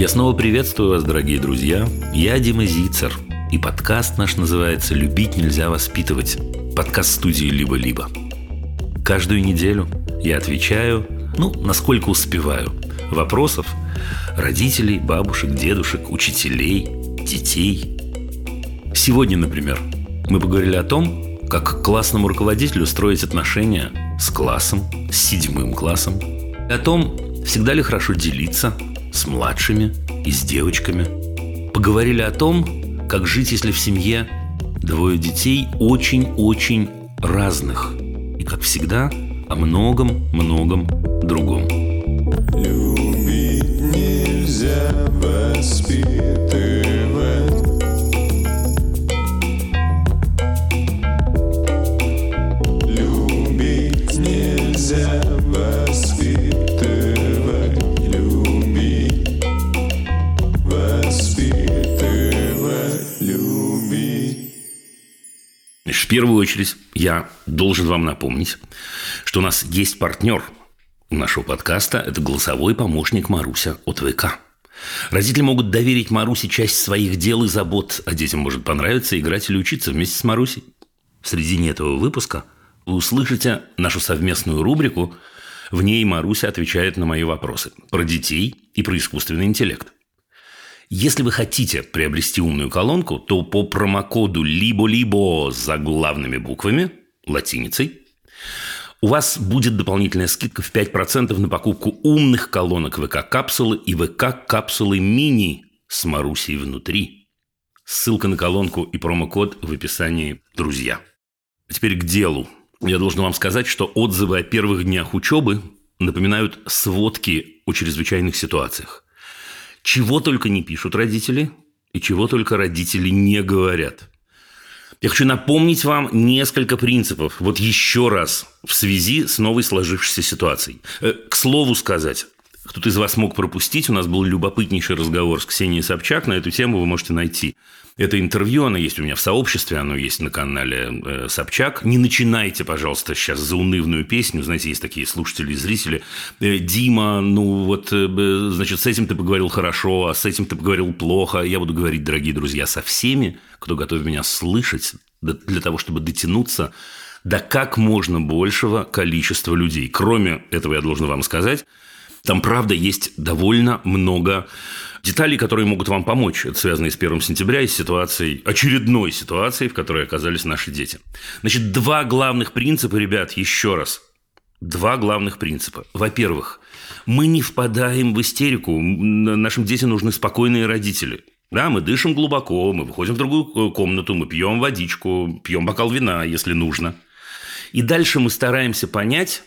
Я снова приветствую вас, дорогие друзья. Я Дима Зицер. И подкаст наш называется «Любить нельзя воспитывать». Подкаст студии «Либо-либо». Каждую неделю я отвечаю, ну, насколько успеваю, вопросов родителей, бабушек, дедушек, учителей, детей. Сегодня, например, мы поговорили о том, как классному руководителю строить отношения с классом, с седьмым классом, и о том, всегда ли хорошо делиться с младшими и с девочками. Поговорили о том, как жить, если в семье двое детей очень-очень разных. И, как всегда, о многом-многом другом. Любить нельзя воспитывать. Первую очередь я должен вам напомнить, что у нас есть партнер нашего подкаста. Это голосовой помощник Маруся от ВК. Родители могут доверить Марусе часть своих дел и забот, а детям может понравиться играть или учиться вместе с Марусей. В середине этого выпуска вы услышите нашу совместную рубрику. В ней Маруся отвечает на мои вопросы про детей и про искусственный интеллект. Если вы хотите приобрести умную колонку, то по промокоду «Либо-либо» с заглавными буквами, латиницей, у вас будет дополнительная скидка в 5% на покупку умных колонок ВК-капсулы и ВК-капсулы мини с Марусей внутри. Ссылка на колонку и промокод в описании «Друзья». А теперь к делу. Я должен вам сказать, что отзывы о первых днях учебы напоминают сводки о чрезвычайных ситуациях. Чего только не пишут родители, и чего только родители не говорят. Я хочу напомнить вам несколько принципов, вот еще раз, в связи с новой сложившейся ситуацией. Э, К слову сказать, кто-то из вас мог пропустить, у нас был любопытнейший разговор с Ксенией Собчак, на эту тему вы можете найти. Это интервью, оно есть у меня в сообществе, оно есть на канале э, Собчак. Не начинайте, пожалуйста, сейчас заунывную песню. Знаете, есть такие слушатели и зрители. Э, Дима, ну вот, э, значит, с этим ты поговорил хорошо, а с этим ты поговорил плохо. Я буду говорить, дорогие друзья, со всеми, кто готов меня слышать, для того, чтобы дотянуться до как можно большего количества людей. Кроме этого, я должен вам сказать, там, правда, есть довольно много деталей, которые могут вам помочь. Это связано с 1 сентября, и с ситуацией, очередной ситуацией, в которой оказались наши дети. Значит, два главных принципа, ребят, еще раз. Два главных принципа. Во-первых, мы не впадаем в истерику. Нашим детям нужны спокойные родители. Да, мы дышим глубоко, мы выходим в другую комнату, мы пьем водичку, пьем бокал вина, если нужно. И дальше мы стараемся понять,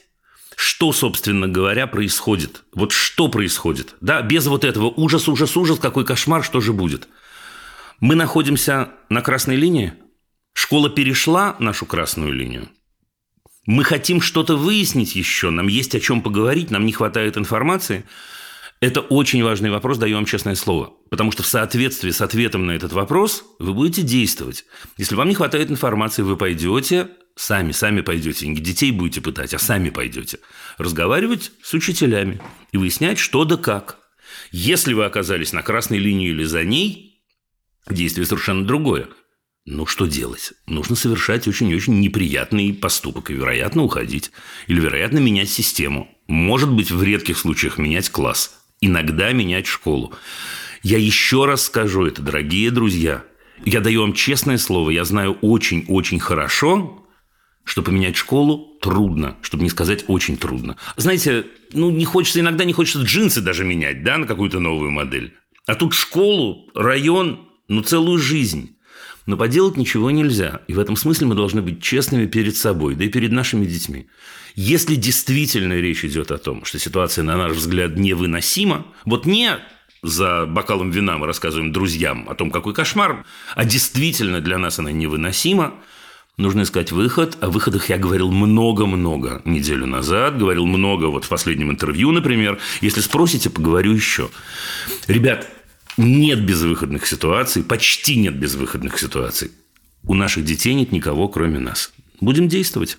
что, собственно говоря, происходит. Вот что происходит. Да, без вот этого ужас, ужас, ужас, какой кошмар, что же будет. Мы находимся на красной линии. Школа перешла нашу красную линию. Мы хотим что-то выяснить еще, нам есть о чем поговорить, нам не хватает информации. Это очень важный вопрос, даю вам честное слово. Потому что в соответствии с ответом на этот вопрос вы будете действовать. Если вам не хватает информации, вы пойдете, сами, сами пойдете, не детей будете пытать, а сами пойдете. Разговаривать с учителями и выяснять, что да как. Если вы оказались на красной линии или за ней, действие совершенно другое. Ну, что делать? Нужно совершать очень-очень неприятный поступок и, вероятно, уходить. Или, вероятно, менять систему. Может быть, в редких случаях менять класс. Иногда менять школу. Я еще раз скажу это, дорогие друзья. Я даю вам честное слово, я знаю очень-очень хорошо, что поменять школу трудно, чтобы не сказать очень трудно. Знаете, ну не хочется, иногда не хочется джинсы даже менять, да, на какую-то новую модель. А тут школу, район, ну целую жизнь. Но поделать ничего нельзя. И в этом смысле мы должны быть честными перед собой, да и перед нашими детьми. Если действительно речь идет о том, что ситуация, на наш взгляд, невыносима, вот не за бокалом вина мы рассказываем друзьям о том, какой кошмар, а действительно для нас она невыносима, нужно искать выход. О выходах я говорил много-много неделю назад, говорил много вот в последнем интервью, например. Если спросите, поговорю еще. Ребят, нет безвыходных ситуаций, почти нет безвыходных ситуаций. У наших детей нет никого, кроме нас. Будем действовать.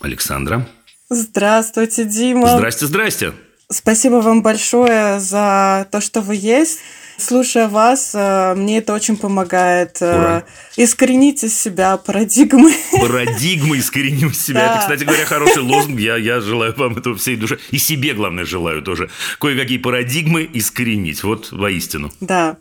Александра. Здравствуйте, Дима. Здрасте, здрасте. Спасибо вам большое за то, что вы есть. Слушая вас, э, мне это очень помогает э, Ура. искоренить из себя парадигмы. Парадигмы искореним себя. Да. Это, кстати говоря, хороший лозунг. Я, я желаю вам этого всей душе. И себе, главное, желаю тоже. Кое-какие парадигмы искоренить. Вот воистину. Да.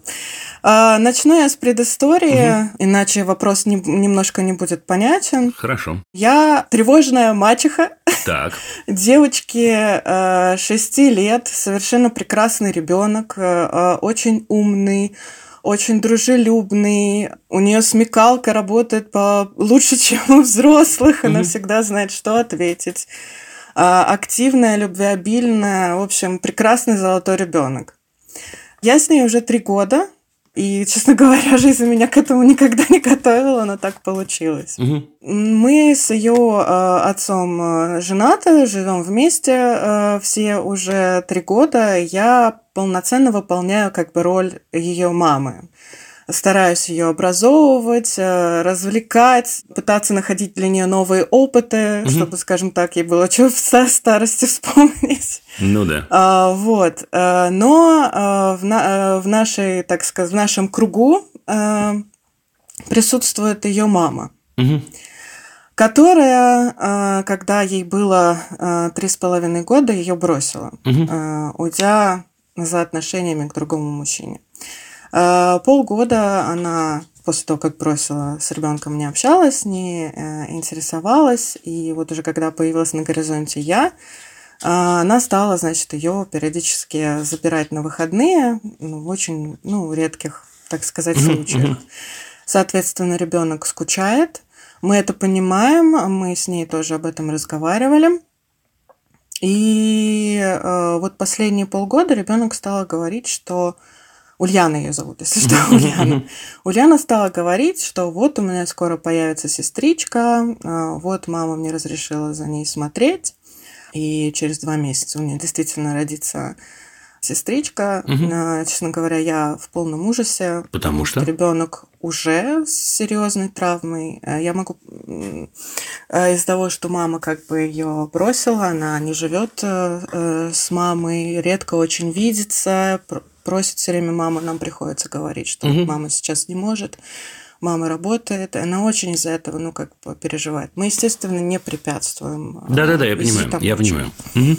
А, Начну я с предыстории, иначе вопрос не- немножко не будет понятен. Хорошо. Я тревожная мачеха Так. девочки 6 лет, совершенно прекрасный ребенок, очень умный, очень дружелюбный. У нее смекалка работает по лучше, чем у взрослых. Она Мгм. всегда знает, что ответить. А, Активная, любвеобильная, в общем, прекрасный золотой ребенок. Я с ней уже три года, и, честно говоря, жизнь меня к этому никогда не готовила, но так получилось. Мгм. Мы с ее отцом э, женаты, живем вместе э, все уже три года. Я полноценно выполняю как бы роль ее мамы. Стараюсь ее образовывать, э, развлекать, пытаться находить для нее новые опыты, Мгм. чтобы, скажем так, ей было что в ста- старости вспомнить. Ну да. А, вот. а, Но а, в, на- в нашей, так сказать, в нашем кругу а, присутствует ее мама, Мгм. которая, когда ей было три с половиной года, ее бросила, а, уйдя за отношениями к другому мужчине. А, Полгода она после того, как бросила, с ребенком не общалась, не э, интересовалась, и вот уже когда появилась на горизонте я, а, она стала, значит, ее периодически забирать на выходные ну, в очень ну, редких, так сказать, случаях. Соответственно, ребенок скучает. Мы это понимаем, мы с ней тоже об этом разговаривали. И э, вот последние полгода ребенок стала говорить, что Ульяна ее зовут, если что, Ульяна. Ульяна стала говорить, что вот у меня скоро появится сестричка, а, вот мама мне разрешила за ней смотреть, и через два месяца у нее действительно родится сестричка. А, Честно говоря, я в полном ужасе. Потому что? Ребенок уже с серьезной травмой. А Я могу из-за того, что мама как бы ее бросила, она не живет э, э, с мамой, редко очень видится, просит все время маму, нам приходится говорить, что Мгм. мама сейчас не может. Мама работает, она очень из-за этого, ну, как бы переживает. Мы, естественно, не препятствуем. а, Да-да-да, я понимаю. Я понимаю. Мгм.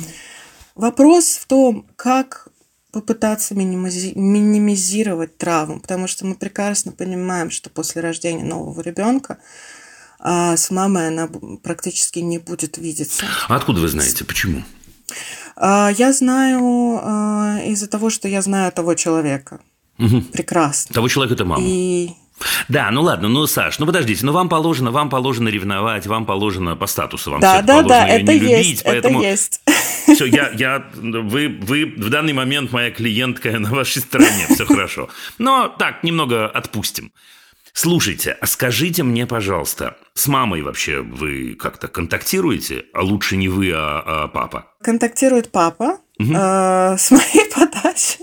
Вопрос в том, как попытаться минимизи- минимизировать травму, потому что мы прекрасно понимаем, что после рождения нового ребенка а, с мамой она практически не будет видеться. А откуда вы знаете? Почему? А, Я знаю а, из-за того, что я знаю того человека Мгм. прекрасно. Того человека это мама. И Да, ну ладно, ну, Саш, ну подождите, ну вам положено, вам положено ревновать, вам положено по статусу, вам да, да, положено да, это не любить, есть, поэтому это есть. все, я, я, вы, вы в данный момент моя клиентка на вашей стороне, все хорошо. Но так, немного отпустим. Слушайте, а скажите мне, пожалуйста, с мамой вообще вы как-то контактируете? А лучше не вы, а, а папа? Контактирует папа Мгм. э, с моей подачи.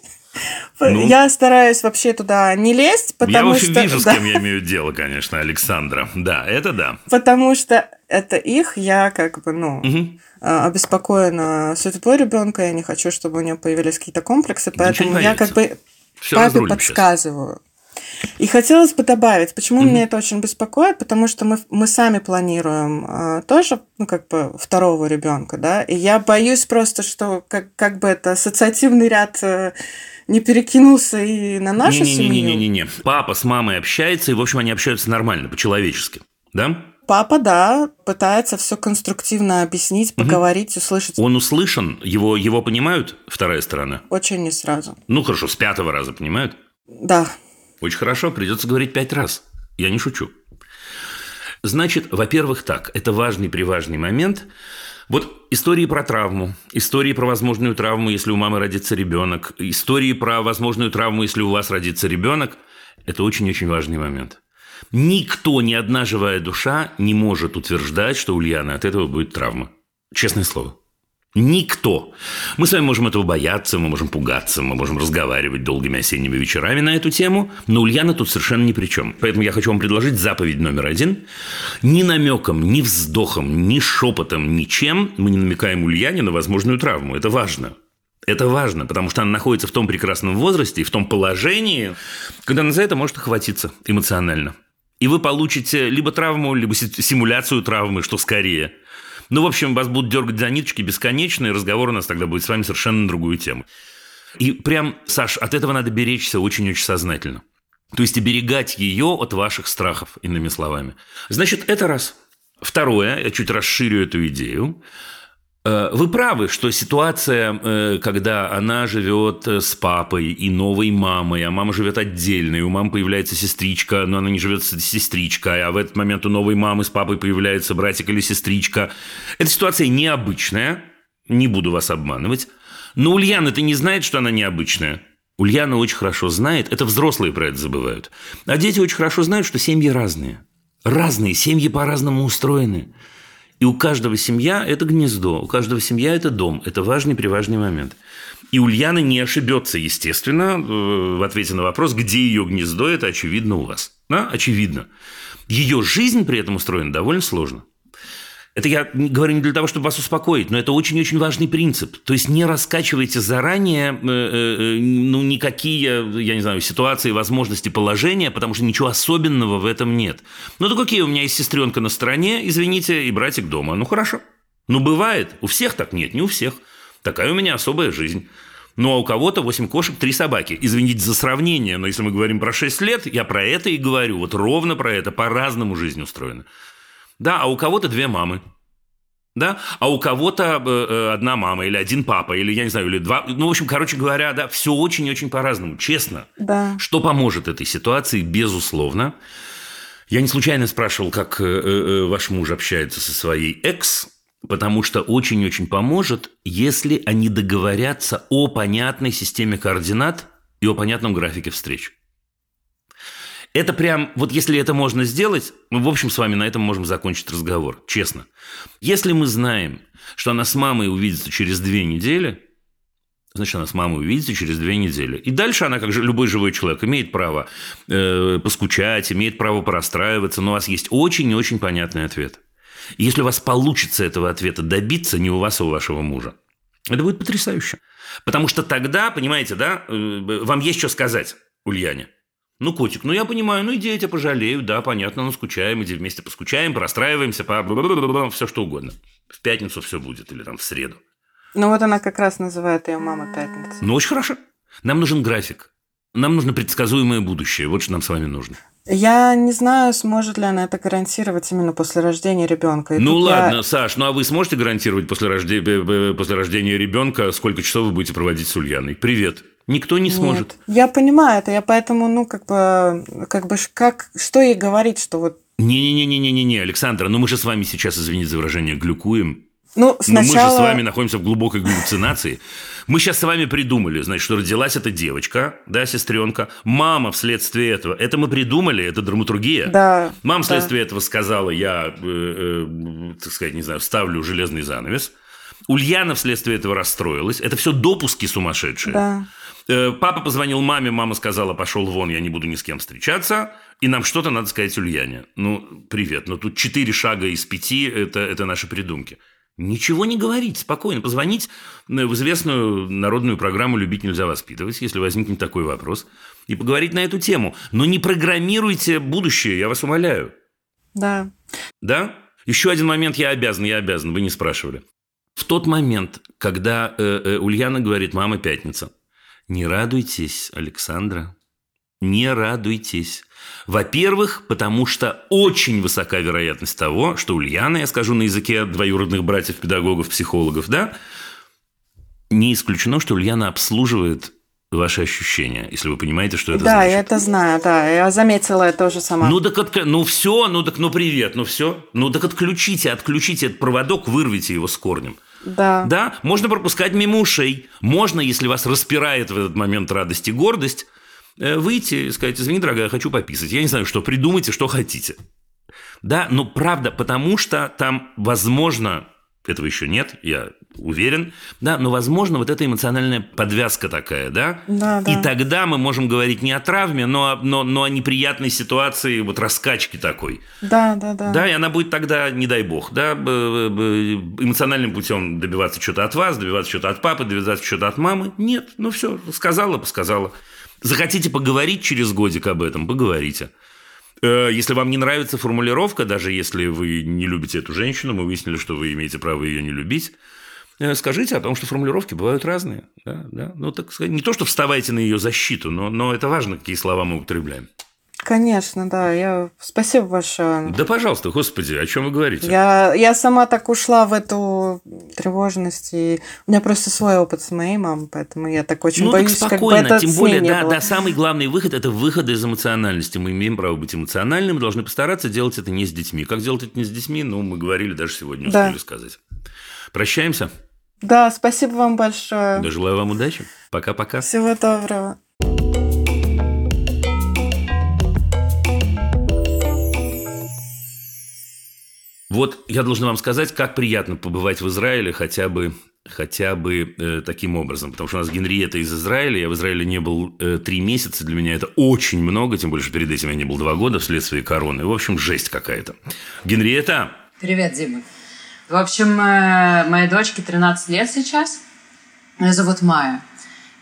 Ну? Я стараюсь вообще туда не лезть, я, потому общем, что... вижу, с да. кем я имею дело, конечно, Александра. Да, это да. Потому что это их, я как бы, ну, э, обеспокоена судьбой ребенка, я не хочу, чтобы у нее появились какие-то комплексы, поэтому я как бы Все папе разрулим сейчас. И хотелось бы добавить, почему Мгм. меня это очень беспокоит, потому что мы, мы сами планируем э, тоже, ну, как бы, второго ребенка, да, и я боюсь просто, что как, как бы это ассоциативный ряд э, не перекинулся и на нашу семью. Не-не-не-не-не. Папа с мамой общается, и, в общем, они общаются нормально, по-человечески. Да? Папа, да, пытается все конструктивно объяснить, поговорить, услышать. Он услышан, его, его понимают, вторая сторона? Очень не сразу. Ну, хорошо, с пятого раза понимают? Да. Очень хорошо, придется говорить пять раз. Я не шучу. Значит, во-первых, так, это важный приважный момент. Вот истории про травму, истории про возможную травму, если у мамы родится ребенок, истории про возможную травму, если у вас родится ребенок, это очень-очень важный момент. Никто, ни одна живая душа не может утверждать, что у Ульяны от этого будет травма. Честное слово. Никто. Мы с вами можем этого бояться, мы можем пугаться, мы можем разговаривать долгими осенними вечерами на эту тему, но Ульяна тут совершенно ни при чем. Поэтому я хочу вам предложить заповедь номер один. Ни намеком, ни вздохом, ни шепотом, ничем мы не намекаем Ульяне на возможную травму. Это важно. Это важно, потому что она находится в том прекрасном возрасте и в том положении, когда она за это может охватиться эмоционально. И вы получите либо травму, либо симуляцию травмы, что скорее – ну, в общем, вас будут дергать за ниточки бесконечно, и разговор у нас тогда будет с вами совершенно на другую тему. И прям, Саш, от этого надо беречься очень-очень сознательно. То есть оберегать ее от ваших страхов, иными словами. Значит, это раз. Второе, я чуть расширю эту идею. Э, вы правы, что ситуация, э, когда она живет э, с папой и новой мамой, а мама живет отдельно, и у мамы появляется сестричка, но она не живет с сестричкой, а в этот момент у новой мамы с папой появляется братик или сестричка. Эта ситуация необычная, не буду вас обманывать. Но Ульяна это не знает, что она необычная. Ульяна очень хорошо знает, это взрослые про это забывают. А дети очень хорошо знают, что семьи разные. Разные, семьи по-разному устроены. И у каждого семья – это гнездо, у каждого семья – это дом. Это важный приважный момент. И Ульяна не ошибется, естественно, э, в ответе на вопрос, где ее гнездо, это очевидно у вас. Да? Очевидно. Ее жизнь при этом устроена довольно сложно. Это я говорю не для того, чтобы вас успокоить, но это очень-очень важный принцип. То есть не раскачивайте заранее э, э, ну, никакие, я не знаю, ситуации, возможности, положения, потому что ничего особенного в этом нет. Ну так окей, у меня есть сестренка на стороне, извините, и братик дома. Ну хорошо. Ну бывает. У всех так нет, не у всех. Такая у меня особая жизнь. Ну, а у кого-то 8 кошек, 3 собаки. Извините за сравнение, но если мы говорим про 6 лет, я про это и говорю. Вот ровно про это. По-разному жизнь устроена. Да, а у кого-то две мамы. Да, а у кого-то э, э, одна мама или один папа, или, я не знаю, или два. Ну, в общем, короче говоря, да, все очень-очень по-разному, честно. Да. Что поможет этой ситуации, безусловно. Я не случайно спрашивал, как э, ваш муж общается со своей экс, потому что очень-очень поможет, если они договорятся о понятной системе координат и о понятном графике встреч. Это прям, вот если это можно сделать, мы, в общем, с вами на этом можем закончить разговор, честно. Если мы знаем, что она с мамой увидится через две недели, значит, она с мамой увидится через две недели. И дальше она, как же любой живой человек, имеет право э, поскучать, имеет право порастраиваться, но у вас есть очень и очень понятный ответ. И если у вас получится этого ответа добиться, не у вас, а у вашего мужа, это будет потрясающе. Потому что тогда, понимаете, да, э, вам есть что сказать Ульяне. Ну, котик, ну я понимаю, ну иди, я тебя пожалею, да, понятно, ну скучаем, иди вместе поскучаем, простраиваемся, по все что угодно. В пятницу все будет или там в среду. Ну вот она как раз называет ее мама пятница. Ну очень хорошо. Нам нужен график. Нам нужно предсказуемое будущее. Вот что нам с вами нужно. Я не знаю, сможет ли она это гарантировать именно после рождения ребенка. И ну ладно, я... Саш, ну а вы сможете гарантировать после, рожде... после рождения ребенка, сколько часов вы будете проводить с Ульяной? Привет. Никто не сможет. Нет, я понимаю это, я поэтому, ну, как бы, как бы, как, что ей говорить, что вот... Не-не-не-не-не-не, Александра, ну мы же с вами сейчас, извините за выражение, глюкуем. Ну, сначала... Но мы же с вами находимся в глубокой галлюцинации. Мы сейчас с вами придумали, значит, что родилась эта девочка, да, сестренка. Мама вследствие этого. Это мы придумали, это драматургия. Да. Мама вследствие да. этого сказала, я, э, э, так сказать, не знаю, ставлю железный занавес. Ульяна вследствие этого расстроилась. Это все допуски сумасшедшие. Да. Э, папа позвонил маме, мама сказала, пошел вон, я не буду ни с кем встречаться. И нам что-то надо сказать Ульяне. Ну, привет, но тут четыре шага из пяти это, – это наши придумки. Ничего не говорить, спокойно позвонить в известную народную программу «Любить нельзя воспитывать», если возникнет такой вопрос, и поговорить на эту тему. Но не программируйте будущее, я вас умоляю. Да. Да? Еще один момент я обязан, я обязан, вы не спрашивали. В тот момент, когда э, э, Ульяна говорит «мама пятница», не радуйтесь, Александра, не радуйтесь. Во-первых, потому что очень высока вероятность того, что Ульяна, я скажу на языке двоюродных братьев-педагогов, психологов, да, не исключено, что Ульяна обслуживает ваши ощущения, если вы понимаете, что это да, значит. Да, я это знаю, да, я заметила это тоже сама. Ну так, отк... ну все, ну так, ну привет, ну все, ну так отключите, отключите этот проводок, вырвите его с корнем. Да. Да, можно пропускать мимо ушей. Можно, если вас распирает в этот момент радость и гордость, э, выйти и сказать, извини, дорогая, хочу пописать. Я не знаю, что, придумайте, что хотите. Да, но правда, потому что там, возможно, этого еще нет, я уверен, да, но, возможно, вот эта эмоциональная подвязка такая, да? Да, да. И тогда мы можем говорить не о травме, но, о- но, но о неприятной ситуации, вот раскачки такой. Да, да, да. Да, и она будет тогда, не дай бог, да, эмоциональным путем добиваться что-то от вас, добиваться что-то от папы, добиваться что-то от мамы. Нет, ну все, сказала, сказала. Захотите поговорить через годик об этом, поговорите. Э, Если вам не нравится формулировка, даже если вы не любите эту женщину, мы выяснили, что вы имеете право ее не любить, э, скажите о том, что формулировки бывают разные. Да, да. Ну, так сказать, не то, что вставайте на ее защиту, но, но это важно, какие слова мы употребляем. Конечно, да. Я... Спасибо большое. Да, пожалуйста, господи, о чем вы говорите? Я, я сама так ушла в эту тревожность, и у меня просто свой опыт с моей мамой, поэтому я так очень ну, так боюсь, как бы спокойно, это тем более, да, было. да, самый главный выход – это выход из эмоциональности. Мы имеем право быть эмоциональными, мы должны постараться делать это не с детьми. Как делать это не с детьми, ну, мы говорили, даже сегодня Да. успели сказать. Прощаемся. Да, спасибо вам большое. Да, желаю вам удачи. Пока-пока. Всего доброго. Вот я должен вам сказать, как приятно побывать в Израиле хотя бы хотя бы э, таким образом. Потому что у нас Генриетта из Израиля. Я в Израиле не был э, три месяца. Для меня это очень много. Тем более, что перед этим я не был два года вследствие короны. В общем, жесть какая-то. Генриетта, Привет, Дима. В общем, э, моей дочке 13 лет сейчас. Ее зовут Майя.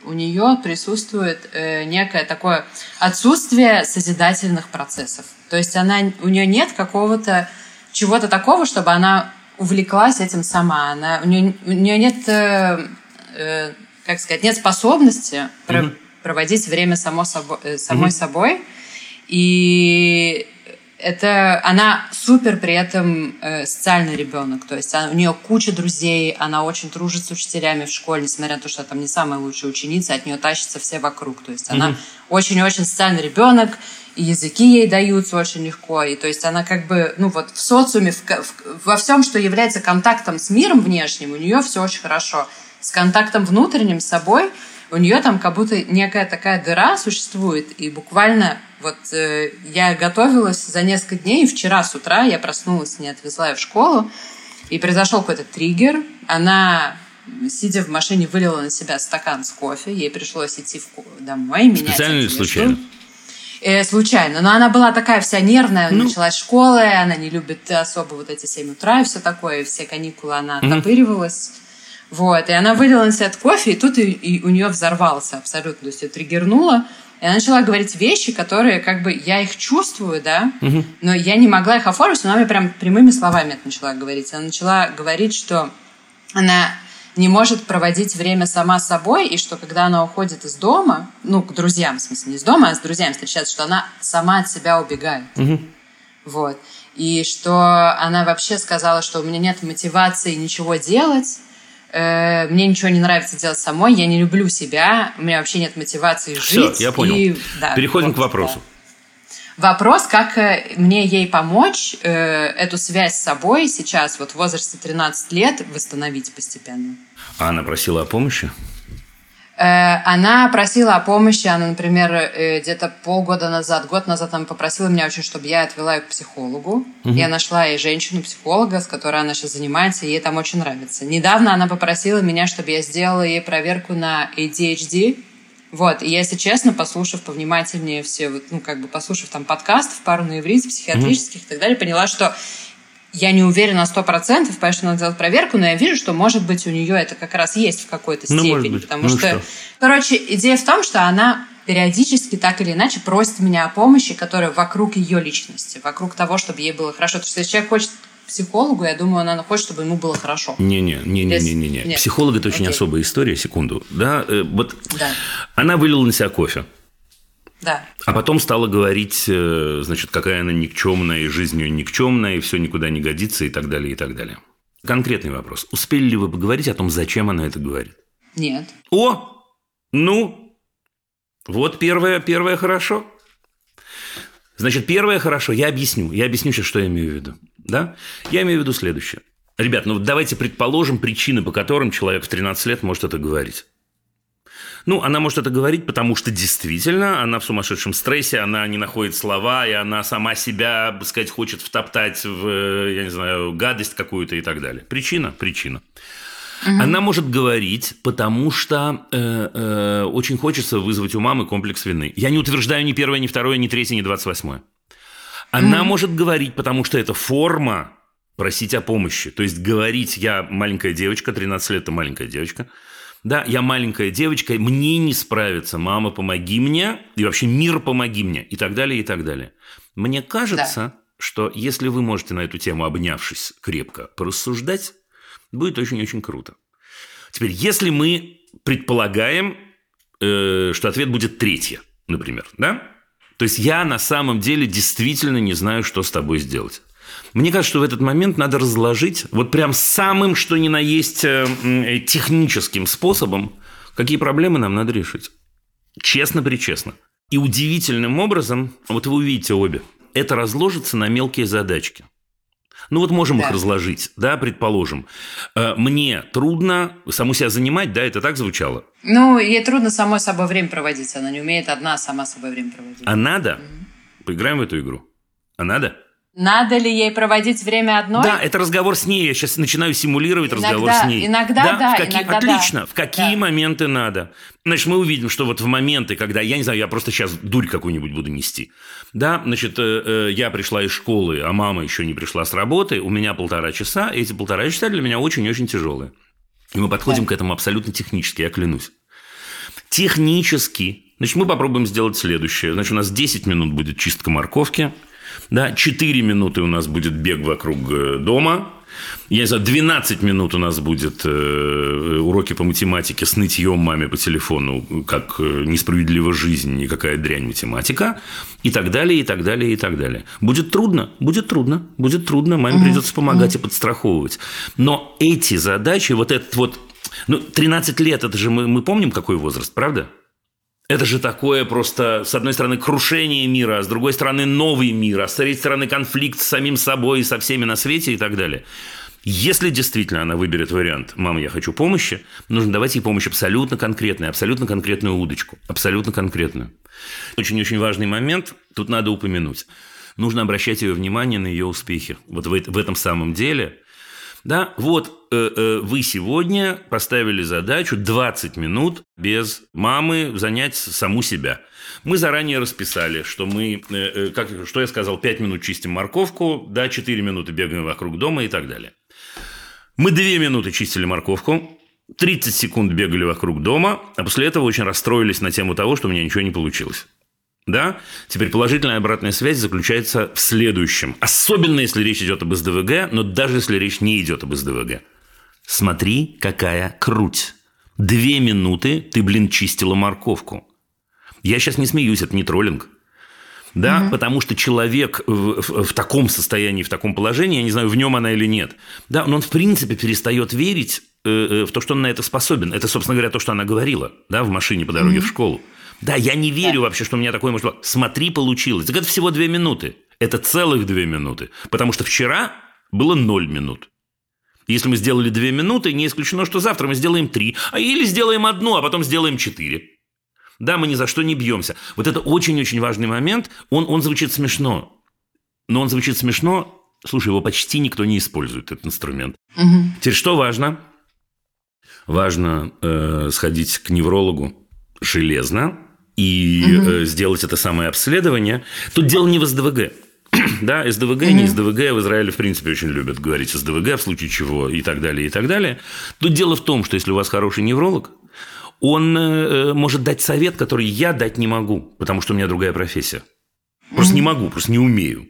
У нее присутствует э, некое такое отсутствие созидательных процессов. То есть она, у нее нет какого-то чего-то такого, чтобы она увлеклась этим сама. Она, у, нее, у нее нет, э, э, как сказать, нет способности про- проводить время само собой, э, самой собой. И это она супер при этом э, социальный ребенок. То есть она- у нее куча друзей, она очень дружит с учителями в школе, несмотря на то, что она там не самая лучшая ученица, от нее тащатся все вокруг. То есть она очень-очень социальный ребенок, и языки ей даются очень легко. И то есть она как бы, ну вот в социуме, в в- во всем, что является контактом с миром внешним, у нее все очень хорошо. С контактом внутренним с собой у нее там как будто некая такая дыра существует. И буквально вот э, я готовилась за несколько дней, и вчера с утра я проснулась, не отвезла ее в школу, и произошел какой-то триггер. Она, сидя в машине, вылила на себя стакан с кофе. Ей пришлось идти в домой, менять специально или случайно? Э, случайно. Но она была такая вся нервная, Ну. началась школа, она не любит особо вот эти 7 утра и все такое, все каникулы она оттопыривалась. Вот, и она вылила на себя кофе, и тут и, и у нее взорвался абсолютно, то есть ее триггернуло. Она начала говорить вещи, которые как бы я их чувствую, да, но я не могла их оформить, но она мне прям прямыми словами это начала говорить. Она начала говорить, что она не может проводить время сама собой, и что когда она уходит из дома, ну, к друзьям, в смысле, не из дома, а с друзьями встречается, что она сама от себя убегает. Вот. И что она вообще сказала, что у меня нет мотивации ничего делать, э, мне ничего не нравится делать самой, я не люблю себя, у меня вообще нет мотивации Все, жить. я понял. И, да, Переходим вот, к вопросу. да. Вопрос, как э, мне ей помочь э, эту связь с собой сейчас, вот в возрасте 13 лет, восстановить постепенно. А она просила о помощи? Э, Она просила о помощи, она, например, э, где-то полгода назад, год назад она попросила меня очень, чтобы я отвела ее к психологу. Я нашла ей женщину-психолога, с которой она сейчас занимается, и ей там очень нравится. Недавно она попросила меня, чтобы я сделала ей проверку на ADHD. Вот, и если честно, послушав повнимательнее все, ну, как бы послушав там подкастов, пару на иврите, психиатрических и так далее, поняла, что я не уверена на сто процентов, поэтому надо сделать проверку, но я вижу, что, может быть, у нее это как раз есть в какой-то Ну, степени. быть. Потому Ну, что, что? короче, идея в том, что она периодически так или иначе просит меня о помощи, которая вокруг ее личности, вокруг того, чтобы ей было хорошо. То есть, если человек хочет психологу, я думаю, она хочет, чтобы ему было хорошо. Не-не, не-не-не-не. Психолог – это очень Окей. особая история, секунду. Да, э, вот Да. она вылила на себя кофе. Да. А потом стала говорить, э, значит, какая она никчемная, и жизнь ее никчемная, и все никуда не годится, и так далее, и так далее. Конкретный вопрос. Успели ли вы поговорить о том, зачем она это говорит? Нет. О, ну, вот первое, первое хорошо. Значит, первое хорошо, я объясню. Я объясню сейчас, что я имею в виду. Да? Я имею в виду следующее. Ребят, ну вот давайте предположим причины, по которым человек в 13 лет может это говорить. Ну, она может это говорить, потому что действительно она в сумасшедшем стрессе, она не находит слова, и она сама себя, так сказать, хочет втоптать в, я не знаю, гадость какую-то и так далее. Причина? Причина. Угу. Она может говорить, потому что э, э, очень хочется вызвать у мамы комплекс вины. Я не утверждаю ни первое, ни второе, ни третье, ни двадцать восьмое. Она угу. может говорить, потому что это форма просить о помощи. То есть говорить, я маленькая девочка, 13 лет – это маленькая девочка – да, я маленькая девочка, мне не справиться, мама, помоги мне, и вообще мир, помоги мне, и так далее, и так далее. Мне кажется, да. что если вы можете на эту тему, обнявшись крепко, порассуждать, будет очень-очень круто. Теперь, если мы предполагаем, э, что ответ будет третье, например, да? То есть я на самом деле действительно не знаю, что с тобой сделать. Мне кажется, что в этот момент надо разложить вот прям самым, что ни на есть э, э, техническим способом, какие проблемы нам надо решить. Честно-причестно. И удивительным образом, вот вы увидите обе, это разложится на мелкие задачки. Ну вот можем да. их разложить, да, предположим. Э, мне трудно саму себя занимать, да, это так звучало? Ну, ей трудно самой собой время проводить, она не умеет одна сама собой время проводить. А надо? Угу. Поиграем в эту игру. А надо? Надо ли ей проводить время одной? Да, это разговор с ней. Я сейчас начинаю симулировать иногда, разговор с ней. Иногда, да. да в какие... иногда, Отлично. Да. В какие да. моменты надо? Значит, мы увидим, что вот в моменты, когда, я не знаю, я просто сейчас дурь какую-нибудь буду нести. Да, значит, э, э, я пришла из школы, а мама еще не пришла с работы, у меня полтора часа, и эти полтора часа для меня очень-очень тяжелые. И мы подходим да. к этому абсолютно технически, я клянусь. Технически, значит, мы попробуем сделать следующее. Значит, у нас 10 минут будет чистка морковки – да, 4 минуты у нас будет бег вокруг э, дома. Я знаю, 12 минут у нас будет э, уроки по математике с нытьем маме по телефону, как э, несправедлива жизнь и какая дрянь математика, и так далее, и так далее, и так далее. Будет трудно, будет трудно, будет трудно, маме угу. придется помогать угу. и подстраховывать. Но эти задачи, вот этот вот, ну, 13 лет, это же мы, мы помним, какой возраст, правда? Это же такое просто, с одной стороны, крушение мира, а с другой стороны, новый мир, а с третьей стороны, конфликт с самим собой и со всеми на свете и так далее. Если действительно она выберет вариант «мама, я хочу помощи», нужно давать ей помощь абсолютно конкретную, абсолютно конкретную удочку, абсолютно конкретную. Очень-очень важный момент тут надо упомянуть. Нужно обращать ее внимание на ее успехи. Вот в, в этом самом деле да, вот э, э, вы сегодня поставили задачу 20 минут без мамы занять саму себя. Мы заранее расписали, что мы, э, э как, что я сказал, 5 минут чистим морковку, да, 4 минуты бегаем вокруг дома и так далее. Мы 2 минуты чистили морковку, 30 секунд бегали вокруг дома, а после этого очень расстроились на тему того, что у меня ничего не получилось. Да? Теперь положительная обратная связь заключается в следующем. Особенно, если речь идет об СДВГ, но даже если речь не идет об СДВГ. Смотри, какая круть. Две минуты ты, блин, чистила морковку. Я сейчас не смеюсь, это не троллинг. Да, угу. потому что человек в, в, в таком состоянии, в таком положении, я не знаю, в нем она или нет, да, но он в принципе перестает верить э, э, в то, что он на это способен. Это, собственно говоря, то, что она говорила, да, в машине по дороге угу. в школу. Да, я не верю вообще, что у меня такое может быть. Смотри, получилось. Так это всего две минуты. Это целых две минуты. Потому что вчера было ноль минут. Если мы сделали две минуты, не исключено, что завтра мы сделаем три. А или сделаем одну, а потом сделаем четыре. Да, мы ни за что не бьемся. Вот это очень-очень важный момент. Он, он звучит смешно. Но он звучит смешно. Слушай, его почти никто не использует, этот инструмент. Угу. Теперь что важно? Важно э, сходить к неврологу железно, и угу. сделать это самое обследование. Тут дело не в СДВГ. да, СДВГ, угу. не СДВГ, в Израиле, в принципе, очень любят говорить СДВГ, в случае чего, и так далее, и так далее. Тут дело в том, что если у вас хороший невролог, он э, может дать совет, который я дать не могу, потому что у меня другая профессия. Просто угу. не могу, просто не умею.